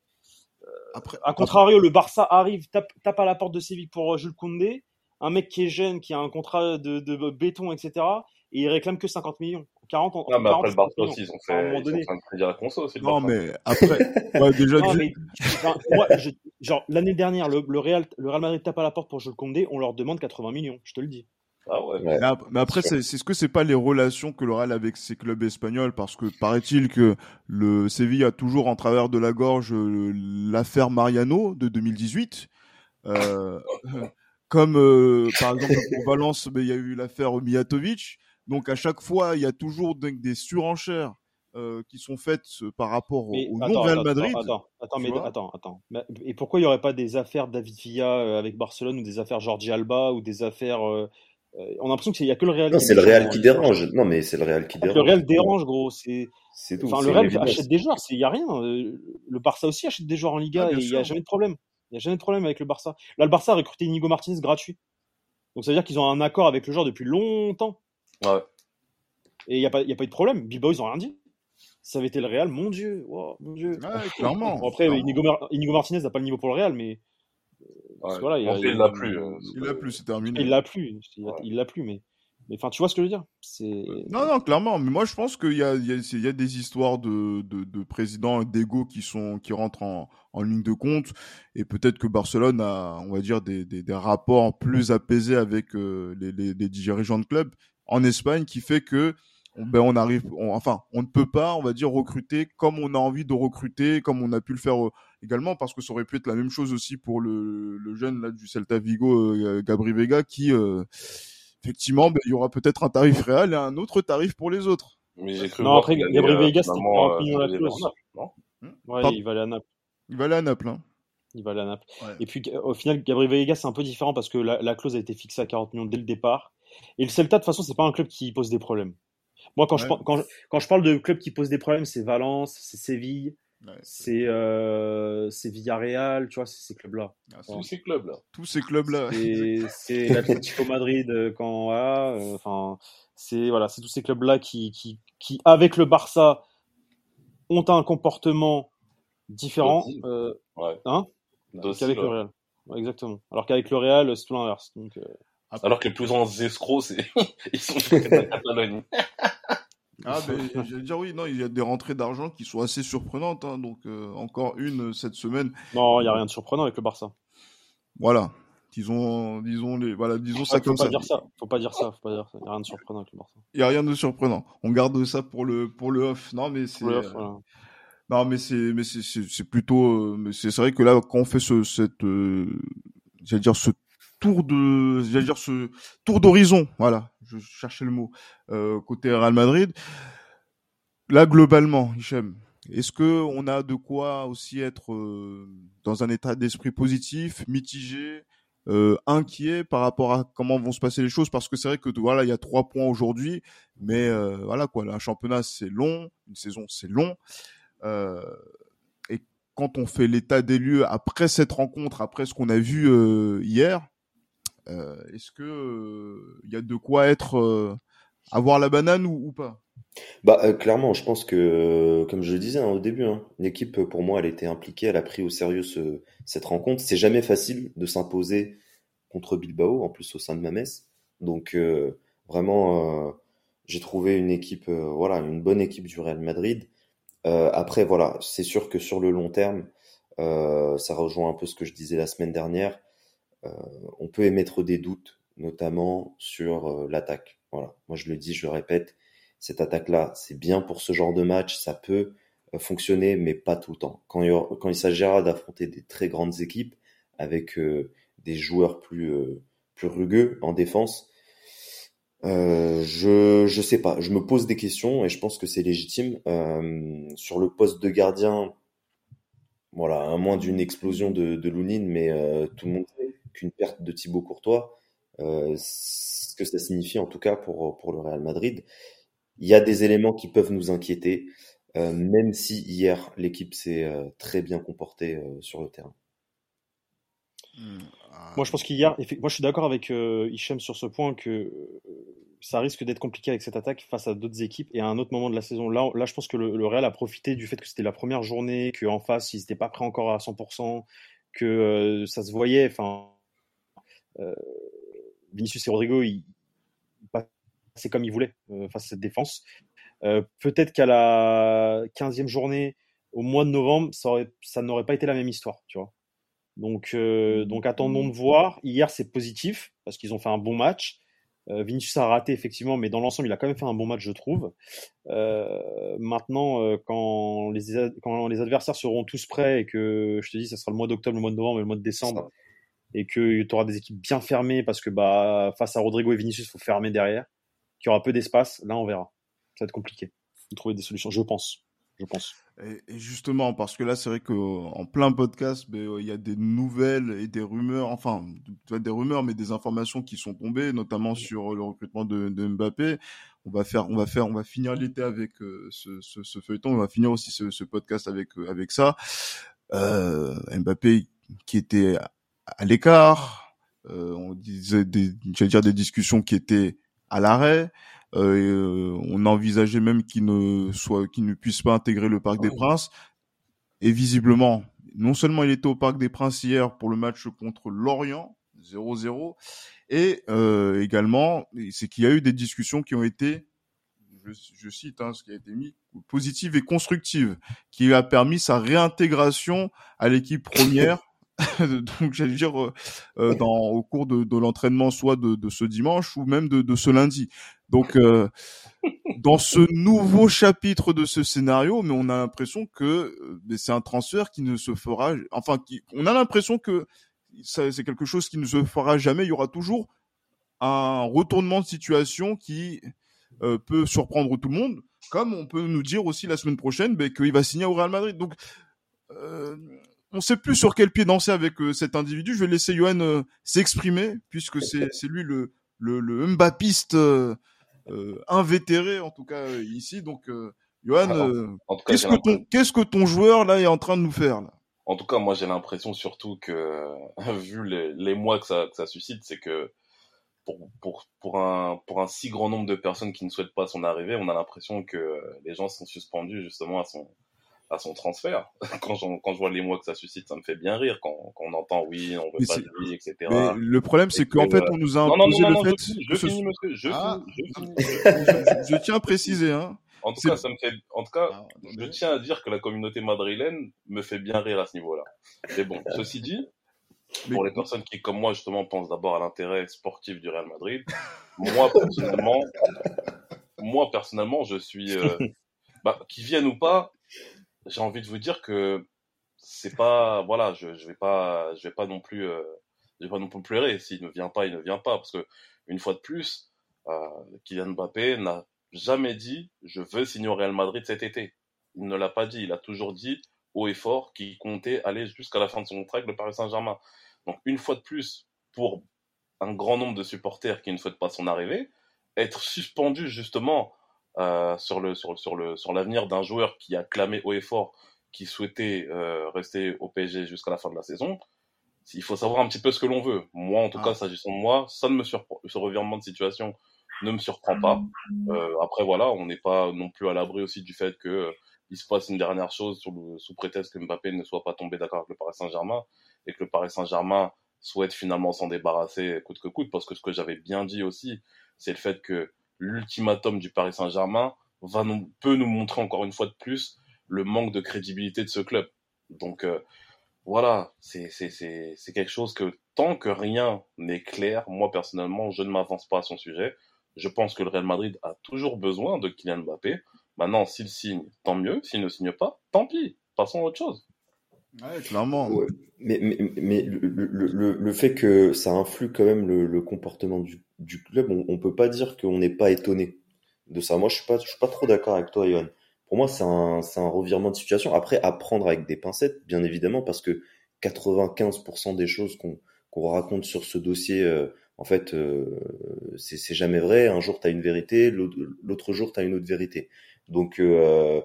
Après, à contrario, le Barça arrive, tape, tape à la porte de Séville pour euh, Jules Koundé, un mec qui est jeune, qui a un contrat de, de béton, etc. Et il réclame que 50 millions. 40, entre Non, mais 40 après, le Barça 50 millions. aussi, ils ont À un fait, ils sont donné. en train de prédire la conso aussi. le non, Barça. mais après, ouais, déjà, Non, mais, enfin, moi, je- genre, l'année dernière, le, le Real, le Real Madrid tape à la porte pour Jules Koundé, on leur demande 80 millions, je te le dis. Ah ouais. Mais mais après, c'est c'est ce que c'est pas les relations que le Real a avec ses clubs espagnols parce que paraît-il que le Séville a toujours en travers de la gorge euh, l'affaire Mariano de 2018. Euh, comme euh, par exemple pour Valence, il y a eu l'affaire Mijatovic. Donc à chaque fois, il y a toujours des surenchères euh, qui sont faites euh, par rapport au, Real Madrid. Attends, attends, mais attends, attends. Et pourquoi il n'y aurait pas des affaires David Villa avec Barcelone ou des affaires Jordi Alba ou des affaires on a l'impression qu'il n'y a que le Real. Non, c'est le Real qui dérange. Non, mais c'est le Real qui dérange. Le Real dérange, gros. C'est tout. Enfin, le Real achète des joueurs. Il n'y a rien. Le Barça aussi achète des joueurs en Liga ah, et il n'y a jamais de problème. Il n'y a jamais de problème avec le Barça. Là, le Barça a recruté Inigo Martinez gratuit. Donc ça veut dire qu'ils ont un accord avec le joueur depuis longtemps. Ouais. Et il n'y a, pas, y a pas eu de problème. Bilbao, ils n'ont rien dit. Ça avait été le Real, mon Dieu. mon Dieu. Ouais, clairement. après, Inigo, Martinez n'a pas le niveau pour le Real, mais. Ouais. Voilà, il, l'a plus. Il l'a plus, c'est terminé. Il l'a plus. Il l'a plus, mais. Mais enfin, tu vois ce que je veux dire? Non, non, clairement. Mais moi, je pense qu'il y a, il y, y a des histoires de, de, de présidents d'ego qui sont qui rentrent en, en ligne de compte, et peut-être que Barcelone a, on va dire, des, des, des rapports plus apaisés avec euh, les, les, les, dirigeants de club en Espagne, qui fait que ben on arrive, enfin, on ne peut pas, on va dire, recruter comme on a envie de recruter, comme on a pu le faire euh, également, parce que ça aurait pu être la même chose aussi pour le, le jeune là du Celta Vigo, euh, Gabri Vega, qui effectivement, ben, il y aura peut-être un tarif réel et un autre tarif pour les autres. Mais j'ai cru non, après, Gabriel Vega, c'était pas un la clause. Non ouais, il va aller à Naples. Il va aller à Naples. Hein. Il va aller à Naples. Ouais. Et puis, au final, Gabriel Vega, c'est un peu différent parce que la, la, clause a été fixée à 40 millions dès le départ. Et le Celta, de toute façon, c'est pas un club qui pose des problèmes. Moi, quand, ouais. je, quand, je, quand je parle de club qui pose des problèmes, c'est Valence, c'est Séville, Ouais, c'est euh, Villarreal, tu vois, c'est ces clubs-là. Ah, tous ces clubs-là. Tous ces clubs-là. C'est l'Atlético Madrid euh, quand voilà, euh, enfin c'est voilà, c'est tous ces clubs-là qui, qui, qui avec le Barça ont un comportement différent, euh, ouais. hein, qu'avec le Real. Exactement. Alors qu'avec le Real, c'est tout l'inverse. Donc euh... alors que les plus grands escrocs, c'est ils sont de la Catalogne. Ah, ben, j'allais dire oui, non, il y a des rentrées d'argent qui sont assez surprenantes. Hein, donc, euh, encore une cette semaine. Non, il n'y a rien de surprenant avec le Barça. Voilà. Disons, disons, les, voilà, disons ça faut comme pas ça. Dire ça. Faut pas dire ça. Faut pas dire ça. Il n'y a rien de surprenant avec le Barça. Il n'y a rien de surprenant. On garde ça pour le, pour le off. Non, mais c'est. Off, voilà. Non, mais c'est, mais c'est, c'est plutôt, euh, mais c'est vrai que là, quand on fait ce, cette, euh, j'allais dire ce tour de, j'allais dire ce tour d'horizon, voilà, je cherchais le mot, euh, côté Real Madrid. Là, globalement, Hichem, est-ce que on a de quoi aussi être euh, dans un état d'esprit positif, mitigé, euh, inquiet par rapport à comment vont se passer les choses? Parce que c'est vrai que voilà, il y a trois points aujourd'hui, mais euh, voilà quoi, un championnat c'est long, une saison c'est long. Euh, et quand on fait l'état des lieux après cette rencontre, après ce qu'on a vu euh, hier, est-ce que il y a de quoi être avoir la banane ou, pas? Bah, euh, clairement, je pense que, euh, comme je le disais hein, au début, hein, l'équipe, pour moi, elle était impliquée, elle a pris au sérieux ce, cette rencontre. C'est jamais facile de s'imposer contre Bilbao, en plus au sein de Mames. Donc, euh, vraiment, euh, j'ai trouvé une équipe, euh, voilà, une bonne équipe du Real Madrid. après, voilà, c'est sûr que sur le long terme, ça rejoint un peu ce que je disais la semaine dernière. On peut émettre des doutes, notamment sur l'attaque. Voilà, moi je le dis, je le répète cette attaque-là, c'est bien pour ce genre de match, ça peut euh, fonctionner, mais pas tout le temps. Quand il, s'agira d'affronter des très grandes équipes avec euh, des joueurs plus, euh, plus rugueux en défense, euh, je je sais pas, je me pose des questions et je pense que c'est légitime. Euh, sur le poste de gardien, voilà, à moins d'une explosion de, de Lounine, mais euh, tout le monde sait qu'une perte de Thibaut Courtois, ce que ça signifie en tout cas pour, pour le Real Madrid il y a des éléments qui peuvent nous inquiéter, euh, même si hier l'équipe s'est euh, très bien comportée euh, sur le terrain. Mmh. Moi, je pense qu'hier, moi, je suis d'accord avec euh, Hichem sur ce point que euh, ça risque d'être compliqué avec cette attaque face à d'autres équipes et à un autre moment de la saison. Là, là je pense que le, le Real a profité du fait que c'était la première journée, qu'en face, ils n'étaient pas prêts encore à 100%, que euh, ça se voyait. Enfin, Vinicius et Rodrigo, ils, c'est comme il voulait euh, face à cette défense. Euh, peut-être qu'à la 15e journée, au mois de novembre, ça, aurait, ça n'aurait pas été la même histoire, tu vois. Donc, euh, donc attendons de voir. Hier, c'est positif parce qu'ils ont fait un bon match. Euh, Vinicius a raté effectivement, mais dans l'ensemble, il a quand même fait un bon match, je trouve. Euh, maintenant, euh, quand les quand les adversaires seront tous prêts et que je te dis, ça sera le mois d'octobre, le mois de novembre et le mois de décembre, et que tu auras des équipes bien fermées parce que bah, face à Rodrigo et Vinicius, il faut fermer derrière, qu'il y aura peu d'espace, là on verra. Ça va être compliqué de trouver des solutions, je pense. Je pense. Et, justement, parce que là, c'est vrai qu'en plein podcast, ben, il y a des nouvelles et des rumeurs, enfin, des rumeurs, mais des informations qui sont tombées, notamment sur le recrutement de, de Mbappé. On va faire, on va faire, on va finir l'été avec euh, ce, ce, ce, feuilleton. On va finir aussi ce, ce podcast avec euh, avec ça. Euh, Mbappé qui était à l'écart. Euh, on disait des, dire des discussions qui étaient à l'arrêt. Euh, on envisageait même qu'il ne soit, qu'il ne puisse pas intégrer le Parc des Princes. Et visiblement, non seulement il était au Parc des Princes hier pour le match contre Lorient, 0-0, et euh, également, c'est qu'il y a eu des discussions qui ont été, je, je cite hein, ce qui a été mis, positives et constructives, qui a permis sa réintégration à l'équipe première donc j'allais dire euh, euh, dans au cours de, l'entraînement soit de, ce dimanche ou même de, ce lundi. Donc euh, dans ce nouveau chapitre de ce scénario, mais on a l'impression que c'est un transfert qui ne se fera, enfin, on a l'impression que c'est quelque chose qui ne se fera jamais. Il y aura toujours un retournement de situation qui peut surprendre tout le monde, comme on peut nous dire aussi la semaine prochaine ben, qu'il va signer au Real Madrid. Donc on sait plus sur quel pied danser avec euh, cet individu. Je vais laisser Johan euh, s'exprimer puisque c'est c'est lui le le, le Mbappiste euh, invétéré en tout cas ici. Donc Johan, qu'est-ce que ton qu'est-ce que ton joueur là est en train de nous faire là? En tout cas, moi j'ai l'impression surtout que vu les, les mois que ça que ça suscite, c'est que pour, pour, pour, un, pour un si grand nombre de personnes qui ne souhaitent pas son arrivée, on a l'impression que les gens sont suspendus justement à son, à son transfert. Quand, quand je vois les mois que ça suscite, ça me fait bien rire quand, quand on entend oui, on veut pas de lui, etc. Mais le problème, c'est qu'en fait, on nous a imposé le fait. Je, je finis, monsieur. Je, je, je, tiens à préciser, hein. En tout cas, ça me fait, en tout cas, ah, je tiens à dire que la communauté madrilène me fait bien rire à ce niveau-là. Mais bon, ceci dit, pour les personnes qui, comme moi, justement, pensent d'abord à l'intérêt sportif du Real Madrid, moi, personnellement, moi, personnellement, je suis, euh, bah, qui viennent ou pas, j'ai envie de vous dire que c'est pas voilà je je vais pas je vais pas non plus euh, je vais pas non plus pleurer. S'il ne vient pas il ne vient pas. Parce que une fois de plus euh, Kylian Mbappé n'a jamais dit je veux signer au Real Madrid cet été. Il ne l'a pas dit. Il a toujours dit haut et fort qu'il comptait aller jusqu'à la fin de son contrat avec le Paris Saint-Germain. Donc une fois de plus pour un grand nombre de supporters qui ne souhaitent pas son arrivée être suspendu justement euh, sur le sur, sur le sur l'avenir d'un joueur qui a clamé haut et fort qui souhaitait euh, rester au PSG jusqu'à la fin de la saison. Il faut savoir un petit peu ce que l'on veut. Moi, en tout ah. cas, s'agissant de moi, ça ne me surprend, ce revirement de situation ne me surprend pas. Euh, après, voilà, on n'est pas non plus à l'abri aussi du fait que il se passe une dernière chose sous, le, sous prétexte que Mbappé ne soit pas tombé d'accord avec le Paris Saint-Germain et que le Paris Saint-Germain souhaite finalement s'en débarrasser coûte que coûte, parce que ce que j'avais bien dit aussi, c'est le fait que l'ultimatum du Paris Saint-Germain va nous, peut nous montrer encore une fois de plus le manque de crédibilité de ce club. Donc euh, voilà, c'est quelque chose que tant que rien n'est clair, moi personnellement, je ne m'avance pas à son sujet. Je pense que le Real Madrid a toujours besoin de Kylian Mbappé. Maintenant, s'il signe, tant mieux. S'il ne signe pas, tant pis. Passons à autre chose. Ouais, clairement. Mais, mais, mais le, le, le, fait que ça influe quand même le, le comportement du, du club, on, on peut pas dire qu'on n'est pas étonné de ça. Moi, je suis pas, je suis pas trop d'accord avec toi, Yohan. Pour moi, c'est un, c'est un revirement de situation. Après, à prendre avec des pincettes, bien évidemment, parce que 95% des choses qu'on qu'on raconte sur ce dossier, euh, en fait, euh, c'est jamais vrai. Un jour, tu as une vérité, l'autre jour, tu as une autre vérité. Donc, euh,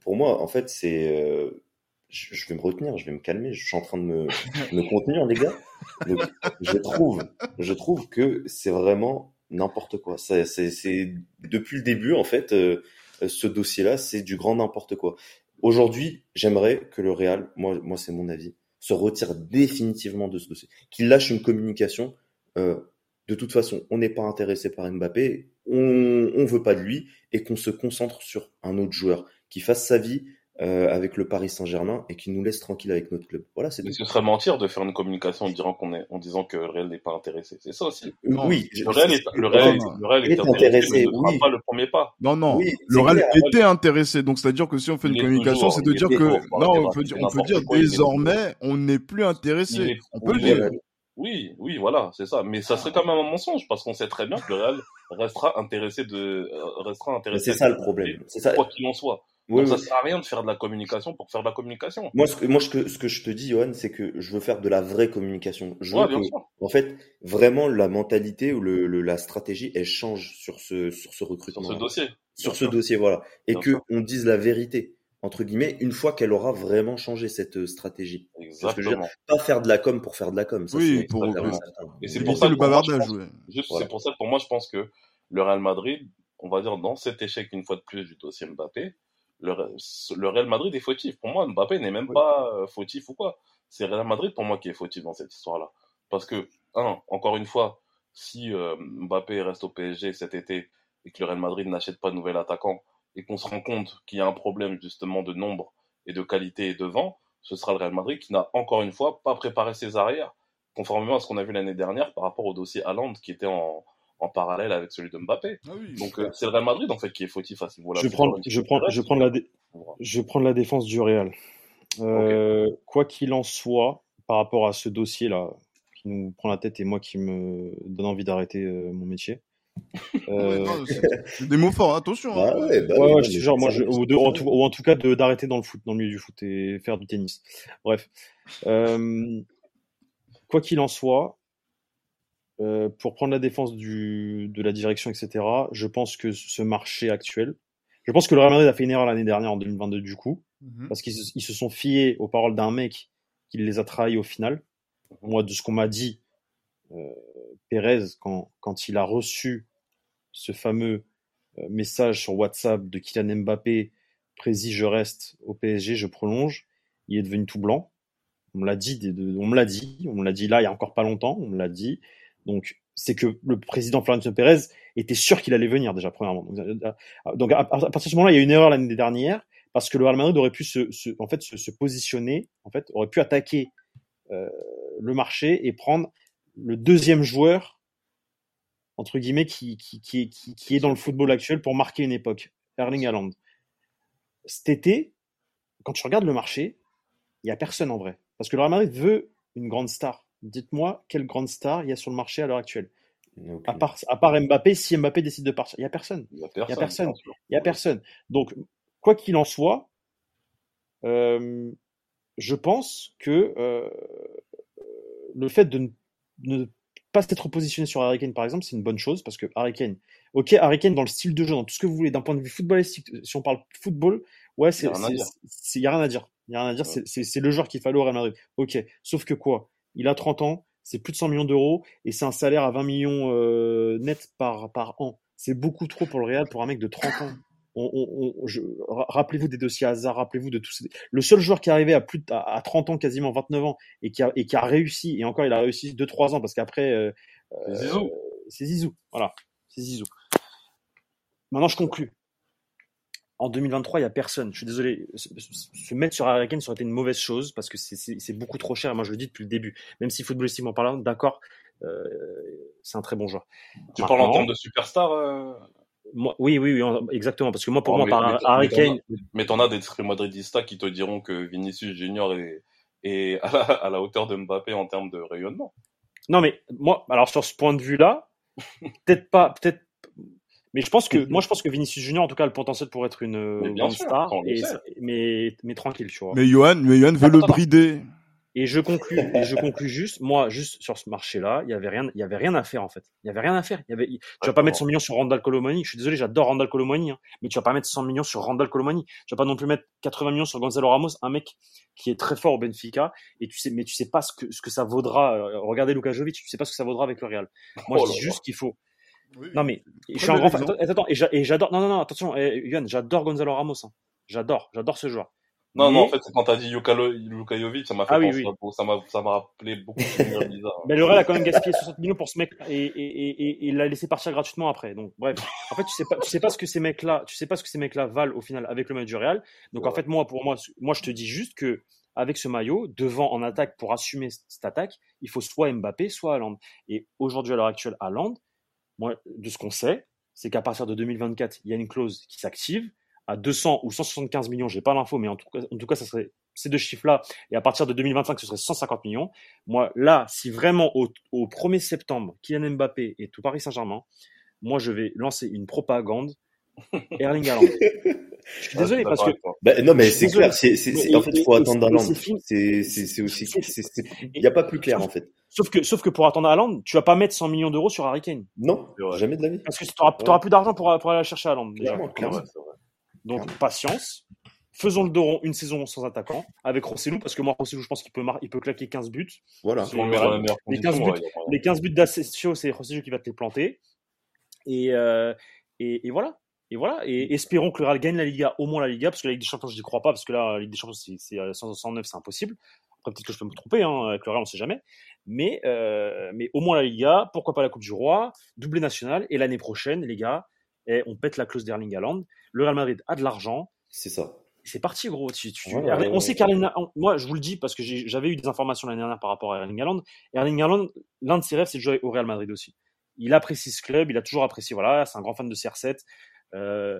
pour moi, en fait, c'est je, vais me retenir, je vais me calmer, je suis en train de me, me contenir, les gars. Donc, je trouve, je trouve que c'est vraiment n'importe quoi. C'est, c'est, depuis le début, en fait, euh, ce dossier-là, c'est du grand n'importe quoi. Aujourd'hui, j'aimerais que le Real, moi, moi, c'est mon avis, se retire définitivement de ce dossier, qu'il lâche une communication. Euh, de toute façon, on n'est pas intéressé par Mbappé, on, on veut pas de lui, et qu'on se concentre sur un autre joueur qui fasse sa vie, euh, avec le Paris Saint-Germain et qui nous laisse tranquille avec notre club. Voilà, c'est. Mais ce serait mentir de faire une communication en disant qu'on est, en disant que le Real n'est pas intéressé. C'est ça aussi. Euh, oui. Le Real est, le Real, le Real est, intéressé. mais ne oui. pas le premier pas. Non, non. Oui, le Real était intéressé. Donc, c'est-à-dire que si on fait une communication, c'est de dire que, non, on peut dire, on peut dire désormais, on n'est plus intéressé. On peut le dire. Oui, oui, voilà, c'est ça. Mais ça serait quand même un mensonge parce qu'on sait très bien que le Real restera intéressé de euh, restera intéressé. C'est ça le problème. C'est ça. Quoi qu'il en soit. Oui, Donc, ça sert à rien de faire de la communication pour faire de la communication. Moi, ce que, moi, ce que, ce que je te dis, Johan, c'est que je veux faire de la vraie communication. Je veux bien que, sûr. en fait, vraiment, la mentalité ou le, le- la stratégie, elle change sur ce, sur ce Sur recrutement. ce dossier. Sur Bien ce sûr. dossier, voilà. Et Bien que sûr. on dise la vérité, entre guillemets, une fois qu'elle aura vraiment changé cette euh, stratégie. Parce que je veux dire, Exactement. Pas faire de la com pour faire de la com. Ça, Oui, c'est pour- oui. Et c'est pour ça le bavardage, pense- ouais. Juste, Voilà. c'est pour ça que pour moi, je pense que le Real Madrid, on va dire dans cet échec une fois de plus du dossier Mbappé, le, Re- le Real Madrid est fautif. Pour moi, Mbappé n'est même Oui. pas euh, fautif ou quoi. C'est Real Madrid pour moi qui est fautif dans cette histoire-là. Parce que, un, encore une fois, si euh, Mbappé reste au PSG cet été et que le Real Madrid n'achète pas de nouvel attaquant et qu'on se rend compte qu'il y a un problème justement de nombre et de qualité et de vent, ce sera le Real Madrid qui n'a encore une fois pas préparé ses arrières, conformément à ce qu'on a vu l'année dernière par rapport au dossier Haaland qui était en, en parallèle avec celui de Mbappé. Ah oui. Donc euh, c'est le Real Madrid en fait qui est fautif à ce niveau-là. Je vais C'est prendre, pas je prendre, je prendre la, dé- je vais prendre la défense du Real. Euh, Quoi qu'il en soit, par rapport à ce dossier-là, qui nous prend la tête et moi qui me donne envie d'arrêter euh, mon métier. Euh, non, des mots forts, attention. Bah hein. ouais, bah ouais, ouais, je moi, je, ou, de- en tout, ou en tout cas de- d'arrêter dans le foot, dans le milieu du foot et faire du tennis. Bref, Euh, quoi qu'il en soit, euh, pour prendre la défense du, de la direction, etc. Je pense que ce marché actuel, je pense que le Real Madrid a fait une erreur l'année dernière en 2022 du coup, Mhm. parce qu'ils se, sont fiés aux paroles d'un mec qui les a trahis au final. Moi, de ce qu'on m'a dit, euh, Pérez, quand, quand il a reçu ce fameux euh, message sur WhatsApp de Kylian Mbappé, Prési, je reste au PSG, je prolonge, il est devenu tout blanc. On me l'a dit, on me l'a dit, on me l'a dit là il y a encore pas longtemps, on me l'a dit. Donc c'est que le président Florentino Pérez était sûr qu'il allait venir déjà premièrement. Donc, euh, à, partir de ce moment-là, il y a une erreur l'année dernière parce que le Real Madrid aurait pu se, en fait se, positionner, aurait pu attaquer euh, le marché et prendre le deuxième joueur entre guillemets qui, qui, est- dans le football actuel pour marquer une époque, Erling Haaland. Cet été, quand tu regardes le marché, il y a personne en vrai parce que le Real Madrid veut une grande star. Dites-moi quelle grande star il y a sur le marché à l'heure actuelle. À part, à part Mbappé, si Mbappé décide de partir, il y a personne. Il y a personne. Il y a personne. Donc, quoi qu'il en soit, euh, je pense que euh, le fait de ne, ne pas s'être positionné sur Harry Kane, par exemple, c'est une bonne chose parce que Harry Kane, ok, Harry Kane dans le style de jeu, dans tout ce que vous voulez, d'un point de vue footballistique, si on parle football, ouais, c'est, Y a rien à dire. c'est- y a rien à dire. Ouais. C'est le joueur qu'il fallait au Real Madrid. Ok. Sauf que quoi? Il a 30 ans, c'est plus de 100 millions d'euros et c'est un salaire à 20 millions euh, net par, par an. C'est beaucoup trop pour le Real pour un mec de 30 ans. On, on- on- je- ra- rappelez-vous des dossiers hasard, rappelez-vous de tous ces... Le seul joueur qui est arrivé à plus de, à, à 30 ans, quasiment 29 ans, et qui a, et qui a réussi, et encore il a réussi 2-3 ans, parce qu'après, euh, C'est Zizou. c'est Zizou. Voilà, c'est Zizou. Maintenant, je conclus. En 2023, il n'y a personne. Je suis désolé. Se, mettre sur Harry Kane, ça aurait été une mauvaise chose parce que c'est- beaucoup trop cher. Moi, je le dis depuis le début. Même si footballistiquement parlant, d'accord, euh, c'est un très bon joueur. Tu parles en termes de superstar, euh, Moi, oui, oui, oui, en- exactement. Parce que moi, pour Oh, moi, mais- par mais- Harry Kane, mais t'en as des très madridistas qui te diront que Vinicius Junior est, est à, la, à la hauteur de Mbappé en termes de rayonnement. Non, mais moi, alors sur ce point de vue-là, peut-être pas, peut-être. Mais je pense que, moi, je pense que Vinicius Junior, en tout cas, a le potentiel pour être une euh, Mais bien grande sûr, star. Et, mais, mais tranquille, tu vois. Mais Johan, mais Johan veut Attends, le attends. brider. Et je conclus, et je conclus juste, moi, juste sur ce marché-là, il y avait rien, il y avait rien à faire en fait. Il y avait rien à faire. Il y avait, tu vas pas mettre 100 millions sur Randall Colomani. Je suis désolé, j'adore Randall Colomani, hein, mais tu vas pas mettre 100 millions sur Randall Colomani. Tu vas pas non plus mettre 80 millions sur Gonzalo Ramos, un mec qui est très fort au Benfica, et tu sais, mais tu sais pas ce que ce que ça vaudra. euh, Regardez Luka Jovic, tu sais pas ce que ça vaudra avec le Real. Moi, Oh je dis juste qu'il faut. Oui. Non mais je suis un grand fan. Attends, attends, et j'a- et j'adore. Non non non, attention, Yann, j'adore Gonzalo Ramos. hein. J'adore, j'adore ce joueur. Non, Mais- non, en fait, c'est quand t'as dit Lukalo- Luka Jovic, ça m'a fait Ah oui, penser, oui. à- ça m'a, ça m'a rappelé beaucoup de bizarres. Mais le Real a quand même gaspillé 60 millions pour ce mec et, et, et, et- et il l'a laissé partir gratuitement après. Donc bref, en fait tu sais pas, tu sais pas ce que ces mecs là, tu sais pas ce que ces mecs là valent au final avec le maillot du Real. Donc en fait moi pour moi, moi je te dis juste que avec ce maillot devant en attaque pour assumer cette attaque, il faut soit Mbappé, soit Haaland. Et aujourd'hui à l'heure actuelle, Haaland, moi de ce qu'on sait, c'est qu'à partir de 2024, il y a une clause qui s'active à 200 ou 175 millions, j'ai pas l'info, mais en tout cas, en tout cas ça serait ces deux chiffres-là, et à partir de 2025, ce serait 150 millions. Moi, là, si vraiment au, au 1er septembre, Kylian Mbappé est au Paris Saint-Germain, moi, je vais lancer une propagande Erling Haaland. Je suis désolé parce que. Bah, non, mais c'est clair. C'est, en fait, il faut attendre. C'est, c'est, c'est aussi. Il n'y a pas plus clair, en fait. Sauf que, sauf que pour attendre Haaland, tu vas pas mettre 100 millions d'euros sur Harry Kane. Non, jamais de la vie. Parce que tu n'auras plus d'argent pour, pour aller chercher Haaland. Déjà. Clairement, clairement. Donc, patience. Faisons le Doron une saison sans attaquant avec Rossellou parce que moi Rossellou je pense qu'il peut mar il peut claquer 15 buts. Voilà. Les 15 buts, les 15 buts d'Assessio, c'est Rossellou qui va te les planter. Et, euh, et, et, voilà. Et voilà. Et espérons que le Real gagne la Liga, au moins la Liga, parce que la Ligue des Champions, je n'y crois pas, parce que là, la Ligue des Champions, c'est 109, c'est impossible. Après, peut-être que je peux me tromper, hein, avec le Real, on ne sait jamais. Mais, euh, mais au moins la Liga, pourquoi pas la Coupe du Roi, doublé national, et l'année prochaine, les gars, et on pète la clause d'Erling Haaland. Le Real Madrid a de l'argent. C'est ça. C'est parti, gros. Tu, tu, ouais, on sait qu'Erling moi, je vous le dis parce que j'avais eu des informations l'année dernière par rapport à Erling Haaland. Erling Haaland, l'un de ses rêves, c'est de jouer au Real Madrid aussi il apprécie ce club, il a toujours apprécié. Voilà, c'est un grand fan de CR7. Euh,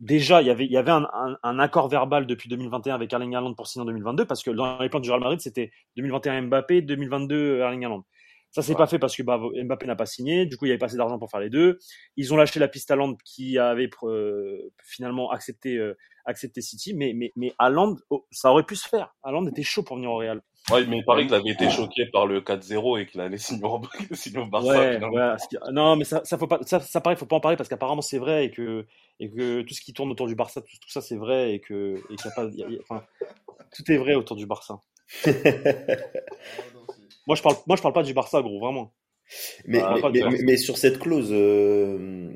déjà, il y avait, il y avait un, un, un, accord verbal depuis 2021 avec Erling Haaland pour signer en 2022 parce que dans les plans du Real Madrid, c'était 2021 Mbappé, 2022 Erling Haaland. Ça s'est ouais. pas fait parce que bah, Mbappé n'a pas signé. Du coup, il y avait pas assez d'argent pour faire les deux. Ils ont lâché la piste Haaland qui avait euh, finalement accepté euh, accepté City, mais mais mais Haaland, oh, ça aurait pu se faire. Haaland était chaud pour venir au Real. Ouais, mais il paraît qu'il avait été choqué par le 4-0 et qu'il allait signer au, Barça. Ouais, ouais, non, mais ça, ça faut pas, ça, ça paraît, faut pas en parler parce qu'apparemment c'est vrai et que, et que tout ce qui tourne autour du Barça, tout, tout ça c'est vrai et que, et qu'il y a pas, y a, enfin, tout est vrai autour du Barça. moi je parle, moi je parle pas du Barça, gros, vraiment. Mais, ah, mais, mais, mais, sur cette clause, euh,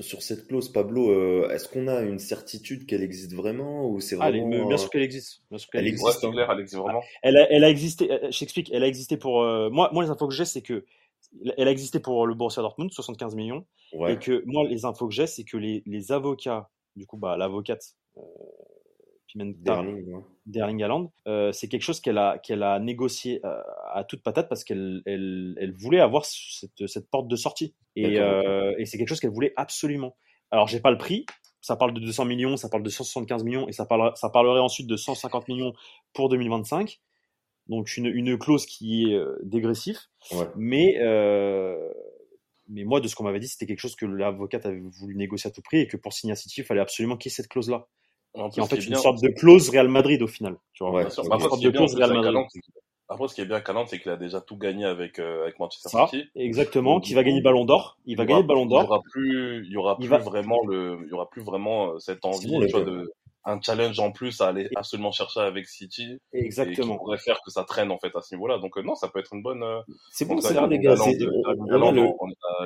sur cette clause, Pablo, euh, est-ce qu'on a une certitude qu'elle existe vraiment ou c'est vraiment ah, bien sûr qu'elle existe. Bien sûr qu'elle elle existe. Ouais, clair, elle existe vraiment. Elle a, elle a existé. Euh, je t'explique. Elle a existé pour euh, moi. Moi, les infos que j'ai, c'est que elle a existé pour le Borussia Dortmund, 75 millions, ouais. et que moi, les infos que j'ai, c'est que les, les avocats, du coup, bah, l'avocate. Euh, Derling Haaland, euh, c'est quelque chose qu'elle a, qu'elle a négocié euh, à toute patate parce qu'elle elle, elle voulait avoir cette, cette, porte de sortie. Et, euh, et c'est quelque chose qu'elle voulait absolument. Alors, j'ai pas le prix. Ça parle de 200 millions, ça parle de 175 millions et ça, parle, ça parlerait ensuite de 150 millions pour 2025. Donc, une, une clause qui est dégressif. Ouais. Mais, euh, mais moi, de ce qu'on m'avait dit, c'était quelque chose que l'avocate avait voulu négocier à tout prix et que pour signer à City, il fallait absolument qu'il y ait cette clause-là. En qui est en fait une bien, sorte de clause Real Madrid au final. Tu vois, ouais, une sorte de clause Real Madrid. Après, ce qui est bien Canon, c'est qu'il a déjà tout gagné avec, euh, avec Manchester ça, City. Exactement, qui va gagner le Ballon d'Or. Il va gagner le Ballon d'Or. Il y aura plus, il y aura plus va... vraiment le, il y aura plus vraiment euh, cette envie, bon, tu vois, de, un challenge en plus à aller absolument chercher avec City. Exactement. Et qui pourrait faire que ça traîne, en fait, à ce niveau-là. Donc, euh, non, ça peut être une bonne, euh, c'est bon, c'est là, les gars.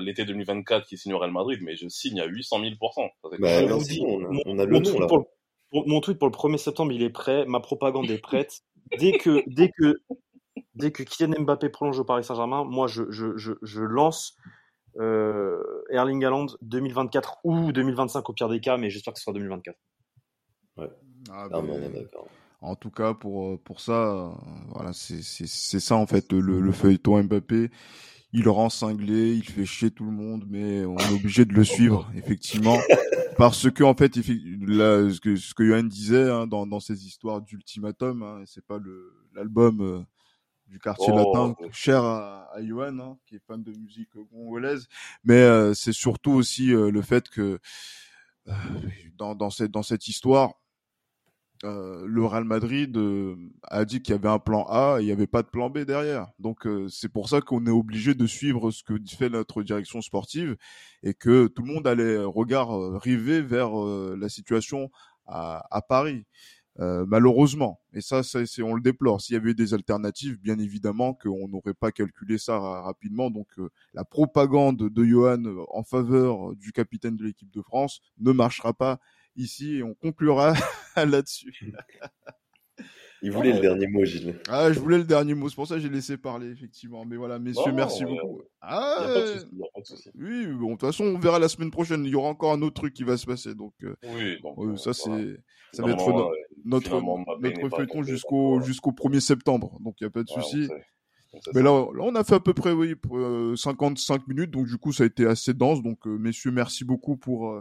L'été 2024 qui signe au Real Madrid, mais je signe à 800 000 bah, non, si, on, a, on a le nom, là. Pour, mon tweet pour le 1er septembre, il est prêt. Ma propagande est prête. Dès que, dès que, dès que Kylian Mbappé prolonge au Paris Saint-Germain, moi, je, je, je, je lance euh, Erling Haaland 2024 ou 2025 au pire des cas, mais j'espère que ce sera 2024. Ouais. Ah, mais... En tout cas, pour, pour ça, voilà, c'est ça en fait le, le feuilleton Mbappé il rend cinglé, il fait chier tout le monde, mais on est obligé de le suivre, effectivement, parce que en fait, là, ce que ce que Johan disait hein, dans dans ces histoires d'ultimatum, hein, c'est pas le l'album euh, du quartier oh, latin oh. cher à, à Johan, hein, qui est fan de musique congolaise, mais euh, c'est surtout aussi euh, le fait que euh, dans dans cette dans cette histoire euh, le Real Madrid euh, a dit qu'il y avait un plan A et il n'y avait pas de plan B derrière. Donc euh, c'est pour ça qu'on est obligé de suivre ce que fait notre direction sportive et que tout le monde a les regards rivés vers la situation à, Paris. malheureusement, et ça, ça c'est on le déplore. S'il y avait des alternatives, bien évidemment qu'on n'aurait pas calculé ça rapidement. Donc la propagande de Johan en faveur du capitaine de l'équipe de France ne marchera pas ici et on conclura là-dessus. Il voulait ah, le dernier mot, Gilles. Ah, je voulais le dernier mot, c'est pour ça que j'ai laissé parler, effectivement. Mais voilà, messieurs, non, merci beaucoup. Ah, y a pas de souci, y a pas de souci. Oui, bon, de toute façon, on verra la semaine prochaine. Il y aura encore un autre truc qui va se passer. Donc, euh, oui, donc, euh, ça, c'est, ça va être no notre, notre feuilleton jusqu'au, jusqu'au 1er septembre. Donc, il n'y a pas de souci. Mais là, là, on a fait à peu près, oui, 55 euh, minutes. Donc, du coup, ça a été assez dense. Donc, euh, messieurs, merci beaucoup pour,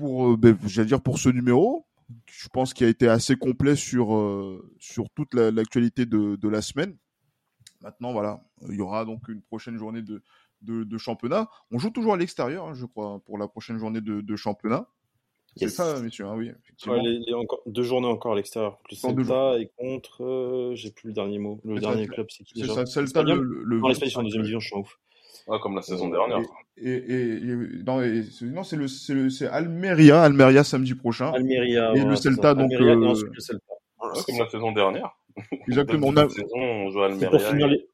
pour, ben, j'allais dire pour ce numéro. je pense qu'il a été assez complet sur euh, sur toute l'actualité de, de la semaine. Maintenant, voilà, il y aura donc une prochaine journée de, de, de championnat. On joue toujours à l'extérieur, hein, je crois, pour la prochaine journée de, championnat. C'est ça, messieurs, hein, oui. Effectivement. Ouais, les, les encore, deux journées encore à l'extérieur. Plus Celta et contre, euh, j'ai plus le dernier mot. Le dernier club, c'est qui déjà ça, Celta, le, le, Non, l'Espagne, en deuxième division, je suis en ouf. Ah, comme la saison dernière. Et, et, et non, et, non c'est le, c'est le, c'est Almeria, Almeria samedi prochain. Almeria. Et le Celta, donc. Almeria, euh... le Celta. Comme la saison dernière. Exactement. on a... saison, on joue à Almeria. Pour finir les...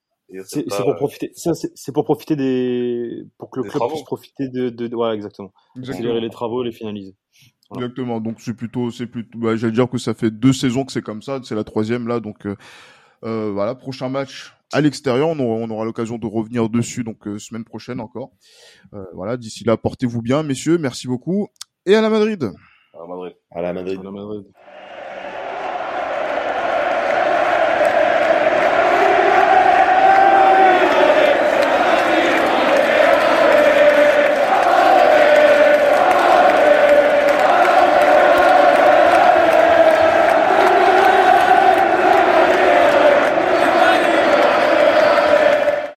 C'est pour profiter, c'est pour profiter des, pour que le club travaux. puisse profiter de, de, de... ouais, exactement. exactement. Accélérer les travaux et les finaliser. Voilà. Exactement. Donc c'est plutôt, c'est plutôt, bah, j'allais dire que ça fait deux saisons que c'est comme ça, c'est la troisième là, donc euh, euh, voilà, prochain match à l'extérieur, on aura, on aura l'occasion de revenir dessus donc euh, semaine prochaine encore. Euh, voilà, d'ici là, portez-vous bien, messieurs, merci beaucoup et à la Madrid. À la Madrid. À la Madrid. À la Madrid.